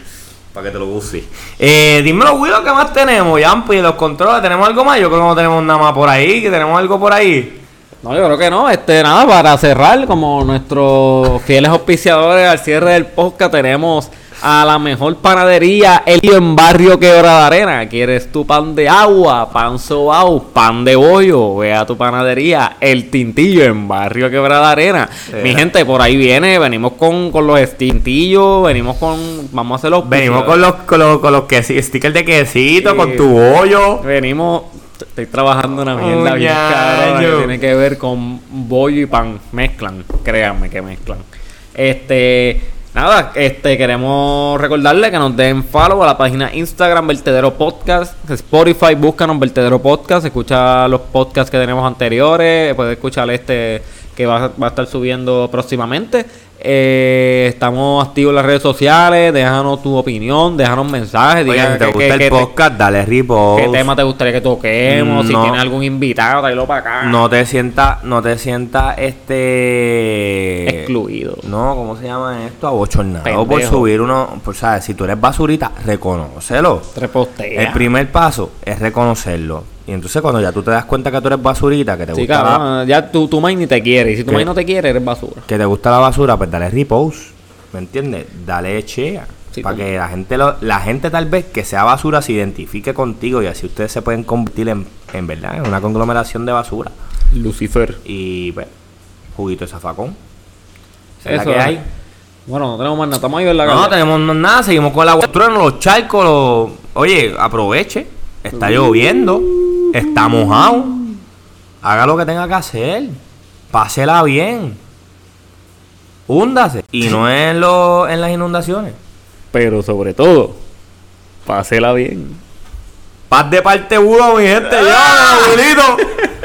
Para que te lo use. Eh, dímelo, Guido, ¿qué más tenemos? Yampi, los controles, ¿tenemos algo más? Yo creo que no tenemos nada más por ahí, que tenemos algo por ahí. No, yo creo que no. Este, nada, para cerrar, como nuestros fieles auspiciadores al cierre del podcast, tenemos a la mejor panadería, Elio en Barrio Quebrada Arena. ¿Quieres tu pan de agua, pan sobao, pan de bollo? Ve a tu panadería, El Tintillo en Barrio Quebrada Arena. Mi gente, por ahí viene, venimos con, con los tintillos, venimos con, vamos a hacer los Venimos con los, con los, con los quesi- stickers de quesito, Sí. con tu bollo. Venimos, estoy trabajando una mierda bien Muñaño. cabrona que tiene que ver con bollo y pan. Mezclan, créanme que mezclan. Este, nada, este queremos recordarle que nos den follow a la página Instagram Vertedero Podcast, Spotify, búscanos Vertedero Podcast, escucha los podcasts que tenemos anteriores, puedes escuchar este que va, va a estar subiendo próximamente. Eh, estamos activos en las redes sociales, déjanos tu opinión, déjanos mensajes, Oye, si te que- gusta que- el que te- podcast, dale repost. ¿Qué tema te gustaría que toquemos? Si tienes algún invitado, tráelo para acá. No te sientas, no te sientas este Excluido. No, ¿cómo se llama esto? Abochornado por Pendejo. subir uno, por sabes, si tú eres basurita, reconócelo. Repostea. El primer paso es reconocerlo. Y entonces cuando ya tú te das cuenta que tú eres basurita, que te Sí, gusta la, cabrón, ya tu, tu main ni te quiere. Y si tu main no te quiere, eres basura. que te gusta la basura, pues dale repost. ¿Me entiendes? Dale chea. Sí, para que la gente lo- la gente tal vez que sea basura se identifique contigo y así ustedes se pueden convertir en, en verdad en una conglomeración de basura. Lucifer. Y pues, juguito de zafacón. Esa es la Eso que es. hay. Bueno, no tenemos más nada. Estamos ahí en la No, calle. tenemos nada, seguimos con la agua. los charcos, los... Oye, aproveche. Está lloviendo, está mojado. Haga lo que tenga que hacer. Pásela bien. Húndase. Y no en, lo, en las inundaciones. Pero sobre todo, pásela bien. Paz de parte uno, mi gente. Ya, abuelito.